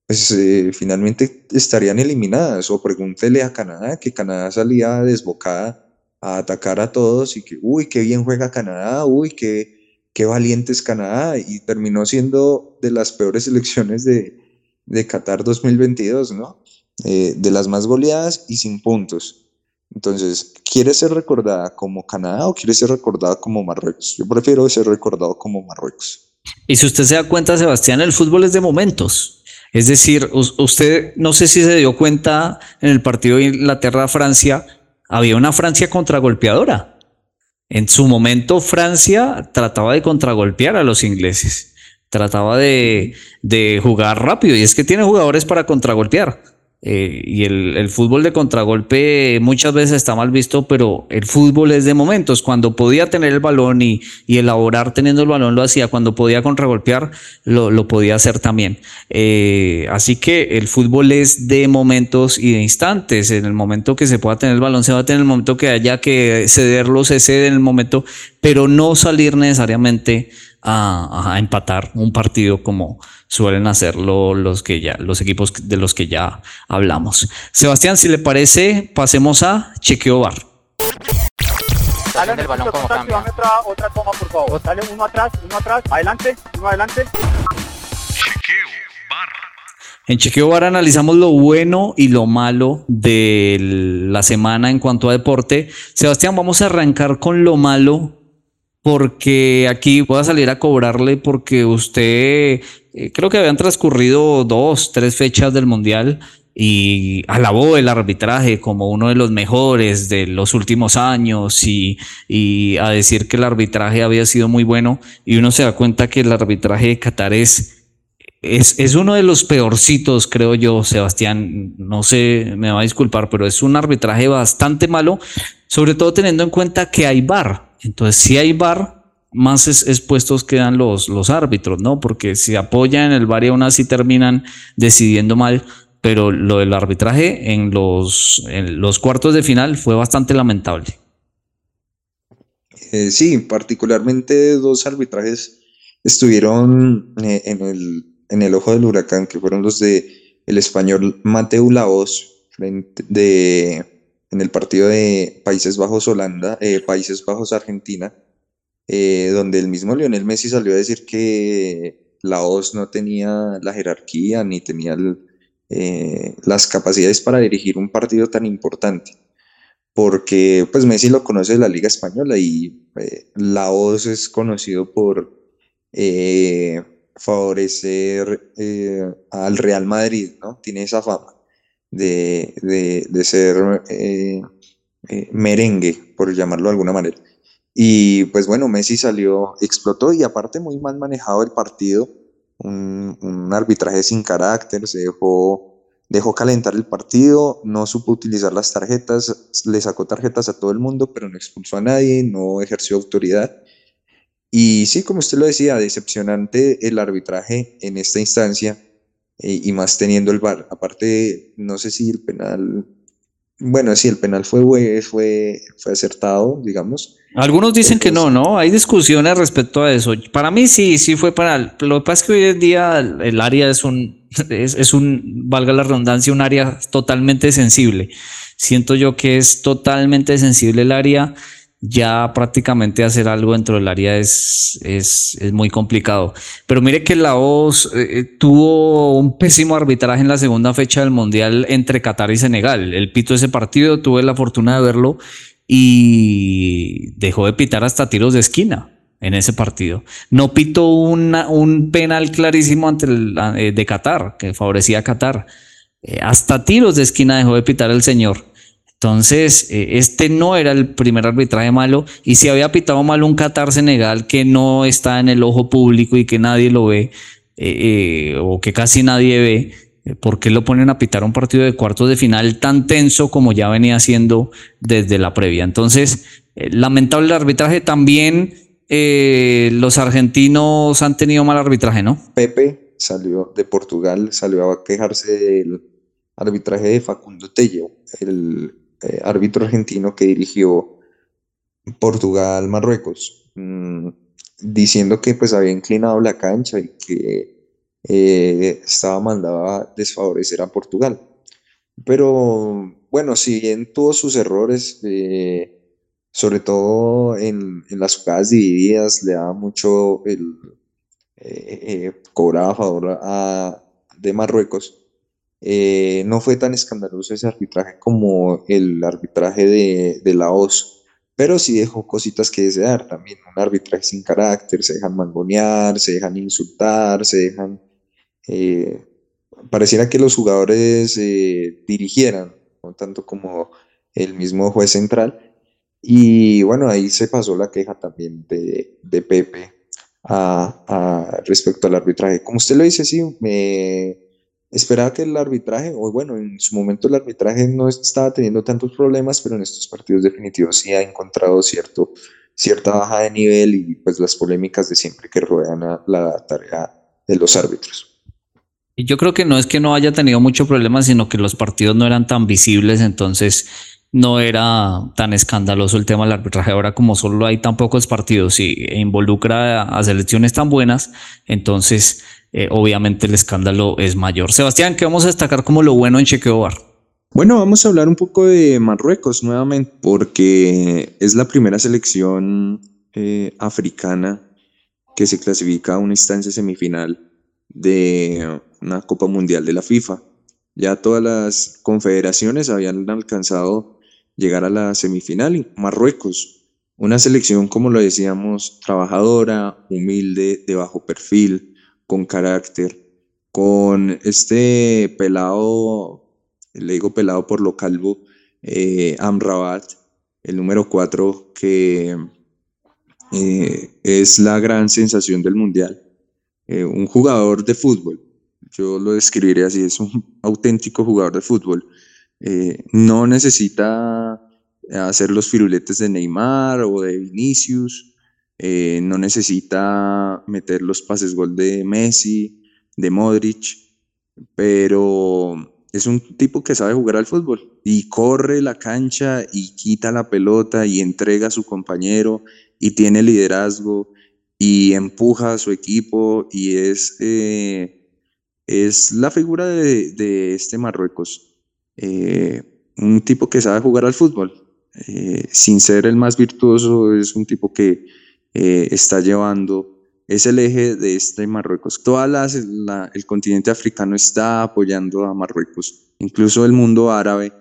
pues eh, finalmente estarían eliminadas. O pregúntele a Canadá, que Canadá salía desbocada a atacar a todos y que, uy, qué bien juega Canadá, uy, qué, qué valiente es Canadá, y terminó siendo de las peores elecciones de, de Qatar 2022, ¿no? de las más goleadas y sin puntos. Entonces, ¿quieres ser recordada como Canadá o quieres ser recordada como Marruecos? Yo prefiero ser recordado como Marruecos. Y si usted se da cuenta, Sebastián, el fútbol es de momentos. Es decir, usted no sé si se dio cuenta en el partido de Inglaterra-Francia, había una Francia contragolpeadora. En su momento, Francia trataba de contragolpear a los ingleses, trataba de, de jugar rápido, y es que tiene jugadores para contragolpear. Eh, y el, fútbol de contragolpe muchas veces está mal visto, pero el fútbol es de momentos. Cuando podía tener el balón y, elaborar teniendo el balón lo hacía, cuando podía contragolpear lo, podía hacer también. Eh, así que el fútbol es de momentos y de instantes. En el momento que se pueda tener el balón se va a tener, en el momento que haya que cederlo se cede en el momento, pero no salir necesariamente a, a empatar un partido como suelen hacerlo los que ya, los equipos de los que ya hablamos. Sebastián, si le parece, pasemos a chequeo bar. el balón como cambia. Otra, otra toma, por favor. Dale uno atrás, uno atrás, adelante, uno adelante. Chequeo bar. En Chequeo Bar analizamos lo bueno y lo malo de la semana en cuanto a deporte. Sebastián, vamos a arrancar con lo malo porque aquí voy a salir a cobrarle porque usted eh, creo que habían transcurrido dos, tres fechas del Mundial y alabó el arbitraje como uno de los mejores de los últimos años y, y, a decir que el arbitraje había sido muy bueno y uno se da cuenta que el arbitraje de Qatar es, es, es uno de los peorcitos, creo yo, Sebastián, no sé, me va a disculpar, pero es un arbitraje bastante malo, sobre todo teniendo en cuenta que hay VAR. Entonces, si hay VAR, más expuestos quedan los, árbitros, ¿no? Porque si apoyan el VAR y aún así terminan decidiendo mal, pero lo del arbitraje en los, en cuartos de final fue bastante lamentable. Eh, sí, particularmente dos arbitrajes estuvieron eh, en, el, en ojo del huracán, que fueron los de el español Mateo Laos, de en el partido de Países Bajos Holanda, eh, Países Bajos Argentina, eh, donde el mismo Lionel Messi salió a decir que la OS no tenía la jerarquía ni tenía eh, las capacidades para dirigir un partido tan importante. Porque pues Messi lo conoce de la Liga Española y la OS es conocido por favorecer al Real Madrid, ¿no? Tiene esa fama. De, de, ser eh, eh, merengue, por llamarlo de alguna manera. Y pues bueno, Messi salió, explotó y aparte muy mal manejado el partido, un, un arbitraje sin carácter, se dejó, dejó calentar el partido, no supo utilizar las tarjetas, le sacó tarjetas a todo el mundo, pero no expulsó a nadie, no ejerció autoridad. Y sí, como usted lo decía, decepcionante el arbitraje en esta instancia y, más teniendo el VAR. Aparte, no sé si el penal, bueno, si el penal fue, fue, fue acertado, digamos. Algunos dicen que no, ¿no? Hay discusiones respecto a eso. Para mí sí, sí fue penal. Lo que pasa es que hoy en día el área es un, es, es un, valga la redundancia, un área totalmente sensible. Siento yo que es totalmente sensible el área ya prácticamente hacer algo dentro del área es, es, es muy complicado. Pero mire que la OS eh, eh, tuvo un pésimo arbitraje en la segunda fecha del Mundial entre Qatar y Senegal. El pito ese partido, tuve la fortuna de verlo y dejó de pitar hasta tiros de esquina en ese partido. No pitó un penal clarísimo ante el, eh, de Qatar, que favorecía a Qatar. hasta tiros de esquina dejó de pitar el señor. Entonces, eh, este no era el primer arbitraje malo y si había pitado mal un Qatar Senegal que no está en el ojo público y que nadie lo ve eh, eh, o que casi nadie ve, ¿por qué lo ponen a pitar un partido de cuartos de final tan tenso como ya venía siendo desde la previa? Entonces, lamentable el arbitraje también. los argentinos han tenido mal arbitraje, ¿no? Pepe salió de Portugal, salió a quejarse del arbitraje de Facundo Tello, el eh, árbitro argentino que dirigió Portugal-Marruecos, mm, diciendo que pues había inclinado la cancha y que eh, estaba mandado a desfavorecer a Portugal. Pero bueno, si bien tuvo sus errores, eh, sobre todo en, las jugadas divididas, le daba mucho el cobraba a favor de Marruecos. Eh, no fue tan escandaloso ese arbitraje como el arbitraje de, de la OS, pero sí dejó cositas que desear también. Un arbitraje sin carácter, se dejan mangonear, se dejan insultar, se dejan. Eh, pareciera que los jugadores eh, dirigieran, no tanto como el mismo juez central. Y bueno, ahí se pasó la queja también de, de Pepe a, respecto al arbitraje. Como usted lo dice, sí, me Esperaba que el arbitraje, o bueno, en su momento el arbitraje no estaba teniendo tantos problemas, pero en estos partidos definitivos sí ha encontrado cierto, cierta baja de nivel y pues las polémicas de siempre que rodean a la tarea de los árbitros. Y yo creo que no es que no haya tenido mucho problema, sino que los partidos no eran tan visibles, entonces no era tan escandaloso el tema del arbitraje. Ahora, como solo hay tan pocos partidos y involucra a selecciones tan buenas, entonces eh, obviamente el escándalo es mayor. Sebastián, ¿qué vamos a destacar como lo bueno en Chequeo Bar? Bueno, vamos a hablar un poco de Marruecos nuevamente, porque es la primera selección eh, africana que se clasifica a una instancia semifinal de una Copa Mundial de la FIFA. Ya todas las confederaciones habían alcanzado llegar a la semifinal Marruecos, una selección, como lo decíamos, trabajadora, humilde, de bajo perfil, con carácter, con este pelado, le digo pelado por lo calvo, eh, Amrabat, el número 4, que eh, es la gran sensación del mundial. Eh, un jugador de fútbol, yo lo describiré así, es un auténtico jugador de fútbol. no necesita hacer los firuletes de Neymar o de Vinicius, eh, no necesita meter los pases gol de Messi, de Modric, pero es un tipo que sabe jugar al fútbol y corre la cancha y quita la pelota y entrega a su compañero y tiene liderazgo y empuja a su equipo y es, eh, es la figura de, este Marruecos. Eh, un tipo que sabe jugar al fútbol. sin ser el más virtuoso, es un tipo que, eh, está llevando es el eje de este Marruecos. Todo el continente africano está apoyando a Marruecos, incluso el mundo árabe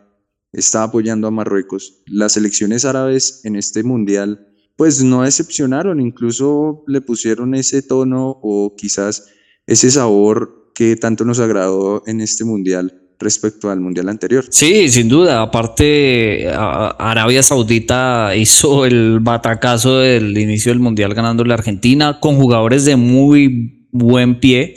está apoyando a Marruecos. Las elecciones árabes en este mundial pues no decepcionaron, incluso le pusieron ese tono o quizás ese sabor que tanto nos agradó en este mundial respecto al mundial anterior. Sí, sin duda. Aparte, Arabia Saudita hizo el batacazo del inicio del mundial ganando la Argentina con jugadores de muy buen pie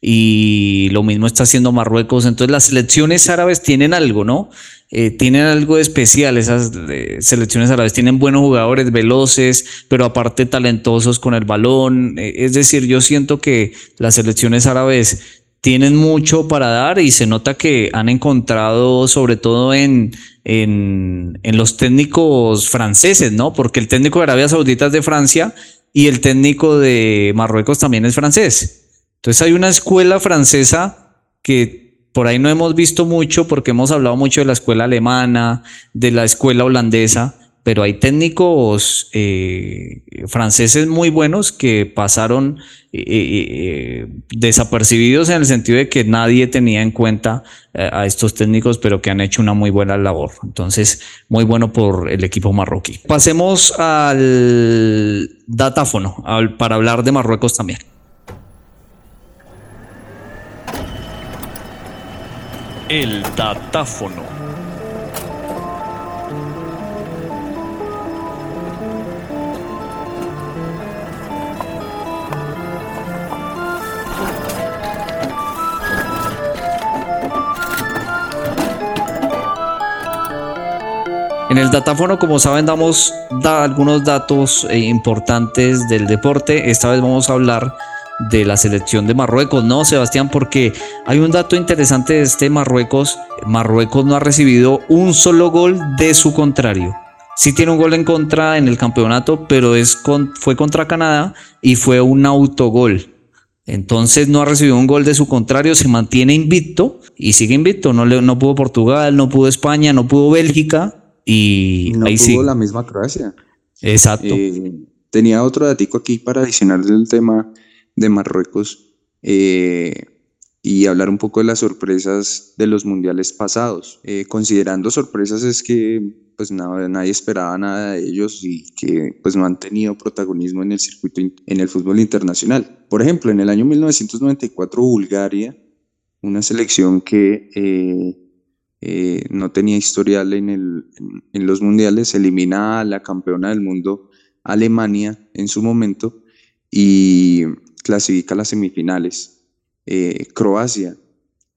y lo mismo está haciendo Marruecos. Entonces las selecciones árabes tienen algo, ¿no? Eh, tienen algo especial, esas eh, selecciones árabes tienen buenos jugadores, veloces, pero aparte talentosos con el balón. Eh, es decir, yo siento que las selecciones árabes tienen mucho para dar y se nota que han encontrado sobre todo en, en, en los técnicos franceses, ¿no? Porque el técnico de Arabia Saudita es de Francia y el técnico de Marruecos también es francés. Entonces hay una escuela francesa que por ahí no hemos visto mucho porque hemos hablado mucho de la escuela alemana, de la escuela holandesa, pero hay técnicos eh, franceses muy buenos que pasaron eh, eh, desapercibidos en el sentido de que nadie tenía en cuenta a estos técnicos, pero que han hecho una muy buena labor. Entonces, muy bueno por el equipo marroquí. Pasemos al datáfono para hablar de Marruecos también. El datáfono. En el datáfono, como saben, damos algunos datos eh, importantes del deporte. Esta vez vamos a hablar de la selección de Marruecos, ¿no, Sebastián? Porque hay un dato interesante de este Marruecos. Marruecos no ha recibido un solo gol de su contrario. Sí tiene un gol en contra en el campeonato, pero fue contra Canadá y fue un autogol. Entonces no ha recibido un gol de su contrario, se mantiene invicto y sigue invicto. No pudo Portugal, no pudo España, no pudo Bélgica y no ahí pudo la misma Croacia. Exacto. Eh, tenía otro datico aquí para adicionar del tema de Marruecos eh, y hablar un poco de las sorpresas de los mundiales pasados. Eh, considerando sorpresas es que pues nada, nadie esperaba nada de ellos y que pues no han tenido protagonismo en el circuito, en el fútbol internacional. Por ejemplo, en el año 1994 Bulgaria, una selección que eh, no tenía historial en, el, en los mundiales, elimina a la campeona del mundo Alemania en su momento y clasifica a las semifinales. Eh, Croacia,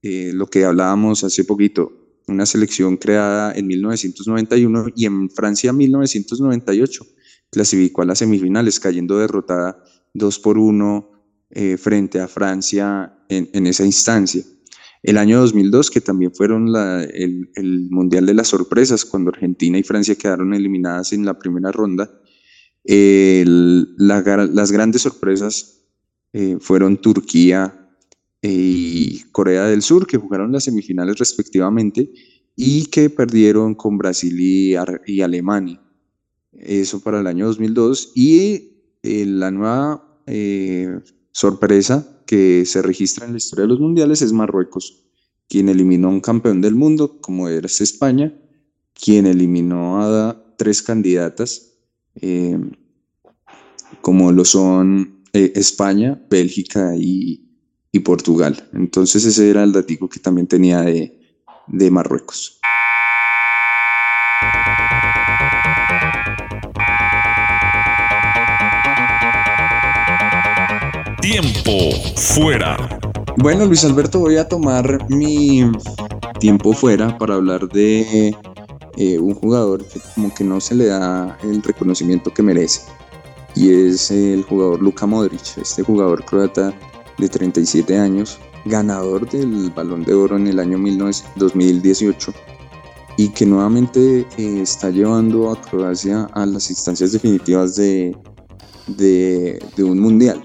eh, lo que hablábamos hace poquito, una selección creada en 1991 y en Francia 1998 clasificó a las semifinales, cayendo derrotada 2 por 1 eh, frente a Francia en, en, esa instancia. El año 2002, que también fueron el, Mundial de las Sorpresas, cuando Argentina y Francia quedaron eliminadas en la primera ronda, las grandes sorpresas eh, fueron Turquía y Corea del Sur, que jugaron las semifinales respectivamente y que perdieron con Brasil y, Alemania. Eso para el año 2002. Y eh, la nueva eh, sorpresa que se registra en la historia de los mundiales es Marruecos, quien eliminó a un campeón del mundo, como era España, quien eliminó a tres candidatas, como lo son eh, España, Bélgica y, Portugal. Entonces ese era el datico que también tenía de, de Marruecos. Tiempo fuera. Bueno, Luis Alberto, voy a tomar mi tiempo fuera para hablar de eh, un jugador que como que no se le da el reconocimiento que merece y es el jugador Luka Modric, este jugador croata de 37 años, ganador del Balón de Oro en el año 2018 y que nuevamente eh, está llevando a Croacia a las instancias definitivas de, de, un mundial.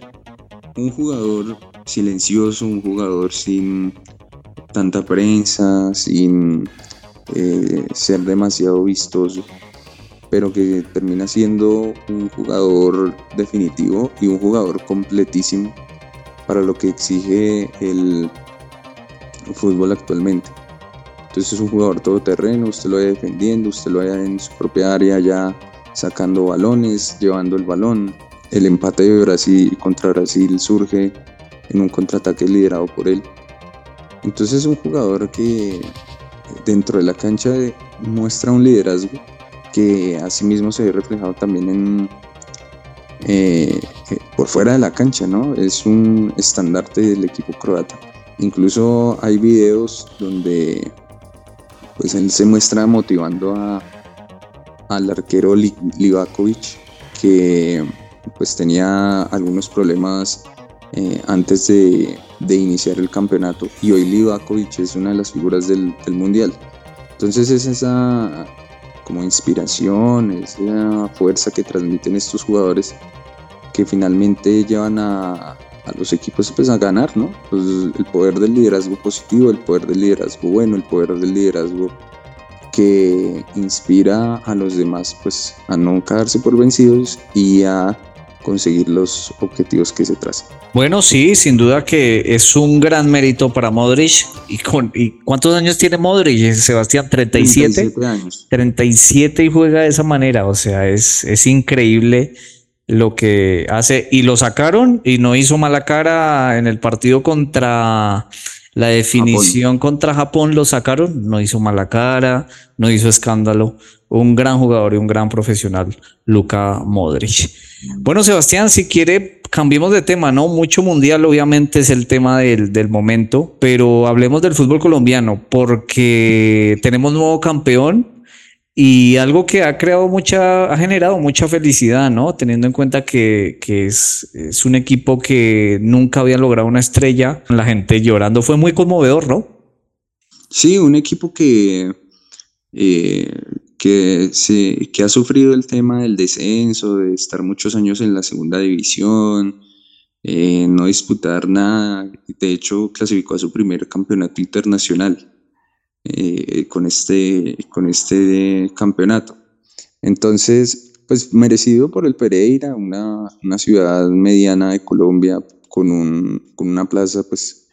Un jugador silencioso, un jugador sin tanta prensa, sin eh, ser demasiado vistoso, pero que termina siendo un jugador definitivo y un jugador completísimo para lo que exige el fútbol actualmente. Entonces es un jugador todoterreno, usted lo vaya defendiendo, usted lo vaya en su propia área ya sacando balones, llevando el balón. El empate de Brasil contra Brasil surge en un contraataque liderado por él. Entonces es un jugador que dentro de la cancha muestra un liderazgo que asimismo se ve reflejado también en, eh, eh, por fuera de la cancha, ¿no? Es un estandarte del equipo croata. Incluso hay videos donde pues él se muestra motivando a, al arquero Livakovic que pues tenía algunos problemas eh, antes de, iniciar el campeonato y hoy Livakovic es una de las figuras del, del mundial. Entonces es esa como inspiración, esa fuerza que transmiten estos jugadores que finalmente llevan a, los equipos pues, a ganar, ¿no? Pues, el poder del liderazgo positivo, el poder del liderazgo bueno, el poder del liderazgo que inspira a los demás pues a no quedarse por vencidos y a conseguir los objetivos que se trazan. Bueno, sí, sin duda que es un gran mérito para Modric. ¿Y, con, y cuántos años tiene Modric, Sebastián? 37. 37 años. 37 y juega de esa manera. O sea, es, es increíble lo que hace. Y lo sacaron y no hizo mala cara en el partido contra la definición contra Japón lo sacaron, no hizo mala cara, no hizo escándalo. Un gran jugador y un gran profesional, Luka Modric. Bueno, Sebastián, si quiere, cambiemos de tema, ¿no? Mucho mundial, obviamente, es el tema del, del momento, pero hablemos del fútbol colombiano, porque tenemos nuevo campeón y algo que ha creado mucha, ha generado mucha felicidad, ¿no? Teniendo en cuenta que, es, un equipo que nunca había logrado una estrella, la gente llorando, fue muy conmovedor, ¿no? Sí, un equipo que, eh, que, se, que ha sufrido el tema del descenso, de estar muchos años en la segunda división, eh, no disputar nada, de hecho clasificó a su primer campeonato internacional. Eh, con, este, con este campeonato. Entonces, pues merecido por el Pereira, una, una ciudad mediana de Colombia con, un, con una plaza pues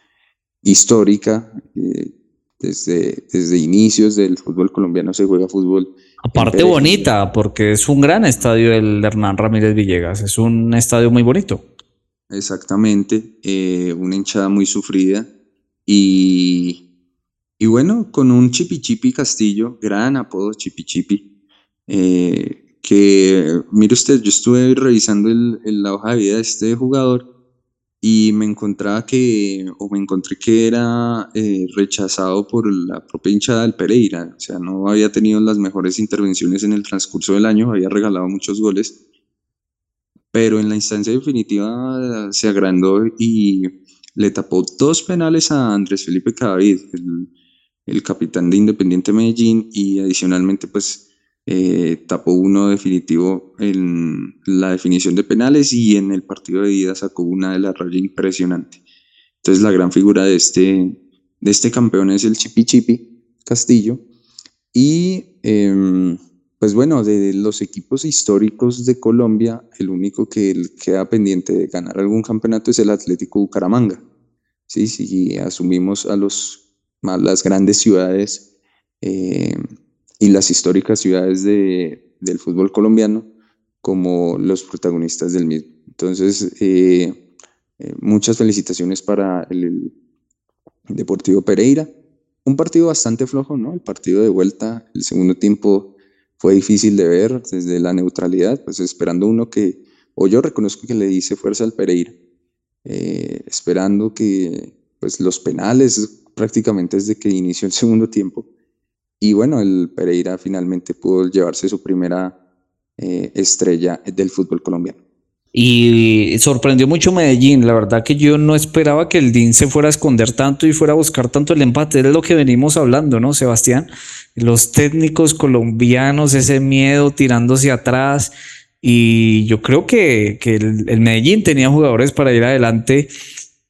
histórica. Eh, desde, desde inicios del fútbol colombiano se juega fútbol. Aparte bonita, porque es un gran estadio el Hernán Ramírez Villegas, es un estadio muy bonito. Exactamente, eh, una hinchada muy sufrida y, y bueno, con un Chipi Chipi Castillo, gran apodo Chipi Chipi, eh, que mire usted, yo estuve revisando el, la hoja de vida de este jugador y me encontraba que, o me encontré que era eh, rechazado por la propia hinchada del Pereira, o sea, no había tenido las mejores intervenciones en el transcurso del año, había regalado muchos goles, pero en la instancia definitiva se agrandó y le tapó dos penales a Andrés Felipe Cadavid, el, el capitán de Independiente Medellín y adicionalmente pues eh, tapó uno definitivo en la definición de penales y en el partido de ida sacó una de la raya impresionante. Entonces la gran figura de este, de este campeón es el Chipi Chipi Castillo y em, pues bueno, de los equipos históricos de Colombia, el único que queda pendiente de ganar algún campeonato es el Atlético Bucaramanga. Sí, si asumimos a los más las grandes ciudades eh, y las históricas ciudades de, del fútbol colombiano como los protagonistas del mismo. Entonces, eh, eh, muchas felicitaciones para el, Deportivo Pereira. Un partido bastante flojo, ¿no? El partido de vuelta, el segundo tiempo fue difícil de ver desde la neutralidad, pues esperando uno que, o yo reconozco que le dice fuerza al Pereira, esperando que pues los penales prácticamente desde que inició el segundo tiempo. Y bueno, el Pereira finalmente pudo llevarse su primera eh, estrella del fútbol colombiano. Y sorprendió mucho Medellín. La verdad que yo no esperaba que el DIN se fuera a esconder tanto y fuera a buscar tanto el empate. Es lo que venimos hablando, ¿no, Sebastián? Los técnicos colombianos, ese miedo tirándose atrás. Y yo creo que, que el, el Medellín tenía jugadores para ir adelante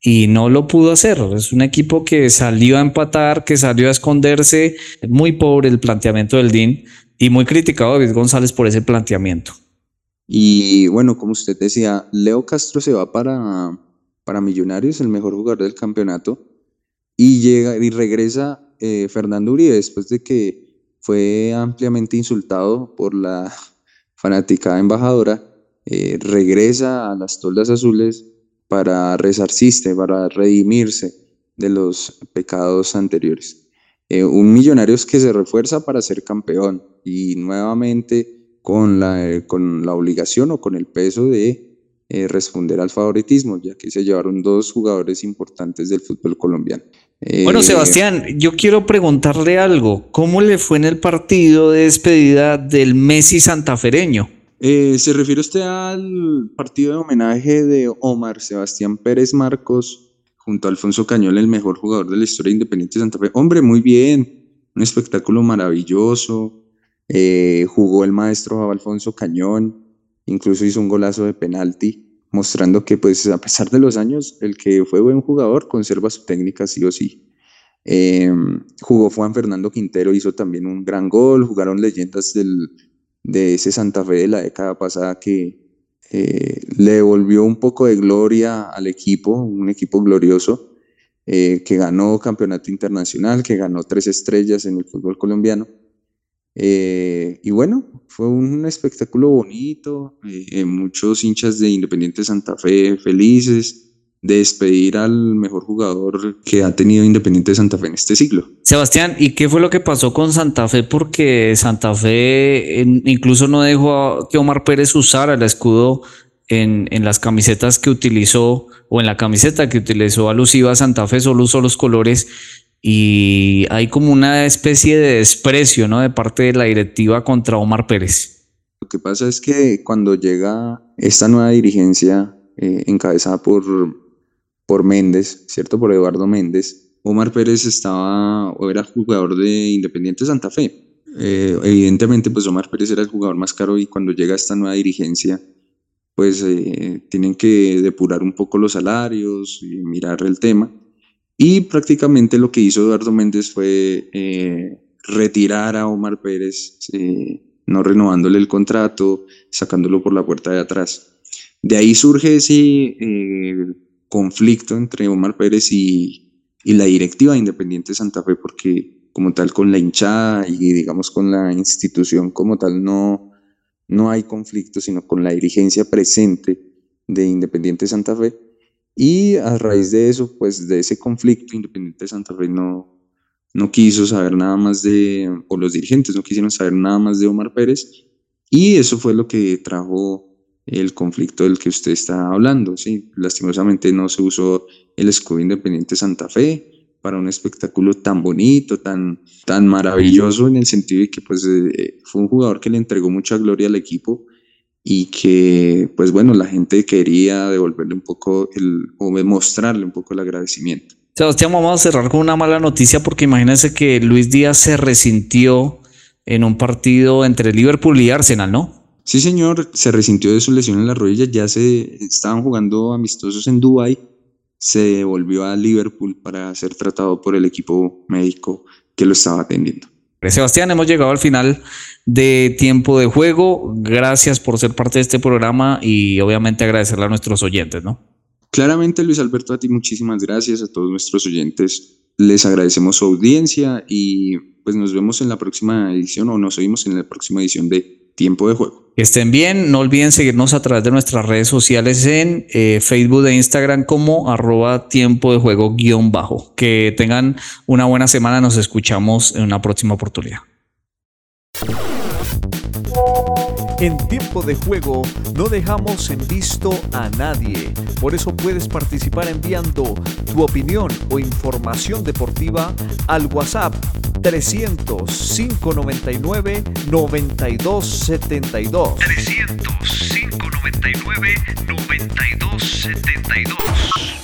y no lo pudo hacer. Es un equipo que salió a empatar, que salió a esconderse. Muy pobre el planteamiento del DIN y muy criticado David González por ese planteamiento. Y bueno, como usted decía, Leo Castro se va para, para Millonarios, el mejor jugador del campeonato, y llega y regresa eh, Fernando Uribe después de que fue ampliamente insultado por la fanática embajadora. Eh, regresa a las toldas azules para resarcirse, para redimirse de los pecados anteriores. Eh, un Millonarios que se refuerza para ser campeón y nuevamente con la, con la obligación o con el peso de eh, responder al favoritismo, ya que se llevaron dos jugadores importantes del fútbol colombiano. bueno, eh, Sebastián, yo quiero preguntarle algo. ¿Cómo le fue en el partido de despedida del Messi santafereño? Eh, ¿Se refiere usted al partido de homenaje de Omar Sebastián Pérez Marcos junto a Alfonso Cañol, el mejor jugador de la historia de Independiente Santa Fe? Hombre, muy bien, un espectáculo maravilloso. jugó el maestro Alfonso Cañón, incluso hizo un golazo de penalti, mostrando que pues a pesar de los años, el que fue buen jugador conserva su técnica sí o sí. Em, jugó Juan Fernando Quintero, hizo también un gran gol, jugaron leyendas del, de ese Santa Fe de la década pasada que le devolvió un poco de gloria al equipo, un equipo glorioso, eh, que ganó campeonato internacional, que ganó tres estrellas en el fútbol colombiano. Eh, y bueno, fue un espectáculo bonito, eh, muchos hinchas de Independiente Santa Fe felices de despedir al mejor jugador que ha tenido Independiente Santa Fe en este siglo. Sebastián, ¿y qué fue lo que pasó con Santa Fe? Porque Santa Fe incluso no dejó que Omar Pérez usara el escudo en, en, las camisetas que utilizó o en la camiseta que utilizó alusiva a Santa Fe, solo usó los colores y hay como una especie de desprecio, ¿no? De parte de la directiva contra Omar Pérez. Lo que pasa es que cuando llega esta nueva dirigencia eh, encabezada por, por Méndez, ¿cierto? Por Eduardo Méndez, Omar Pérez estaba o era jugador de Independiente Santa Fe. Eh, evidentemente, pues Omar Pérez era el jugador más caro y cuando llega esta nueva dirigencia, pues eh, tienen que depurar un poco los salarios y mirar el tema. Y prácticamente lo que hizo Eduardo Méndez fue eh, retirar a Omar Pérez, no renovándole el contrato, sacándolo por la puerta de atrás. De ahí surge ese conflicto entre Omar Pérez y, y la directiva de Independiente Santa Fe, porque como tal con la hinchada y digamos con la institución como tal no, no hay conflicto, sino con la dirigencia presente de Independiente Santa Fe. Y a raíz de eso, pues de ese conflicto, Independiente de Santa Fe no, no quiso saber nada más de, o los dirigentes no quisieron saber nada más de Omar Pérez, y eso fue lo que trajo el conflicto del que usted está hablando. ¿sí? Lastimosamente no se usó el escudo Independiente Santa Fe para un espectáculo tan bonito, tan, tan maravilloso en el sentido de que pues, eh, fue un jugador que le entregó mucha gloria al equipo y que, pues bueno, la gente quería devolverle un poco el, o mostrarle un poco el agradecimiento. Sebastián, vamos a cerrar con una mala noticia porque imagínense que Luis Díaz se resintió en un partido entre Liverpool y Arsenal, ¿no? Sí, señor, se resintió de su lesión en la rodilla, ya se estaban jugando amistosos en Dubái, se volvió a Liverpool para ser tratado por el equipo médico que lo estaba atendiendo. Sebastián, hemos llegado al final de tiempo de juego. Gracias por ser parte de este programa y obviamente agradecerle a nuestros oyentes, ¿no? Claramente, Luis Alberto, a ti muchísimas gracias, a todos nuestros oyentes. Les agradecemos su audiencia y pues nos vemos en la próxima edición o nos oímos en la próxima edición de Tiempo de Juego. Que estén bien, no olviden seguirnos a través de nuestras redes sociales en eh, Facebook e Instagram como arroba tiempo de juego guion bajo. Que tengan una buena semana, nos escuchamos en una próxima oportunidad. En tiempo de juego no dejamos en visto a nadie. Por eso puedes participar enviando tu opinión o información deportiva al WhatsApp 300 599 9272. 300 599 9272.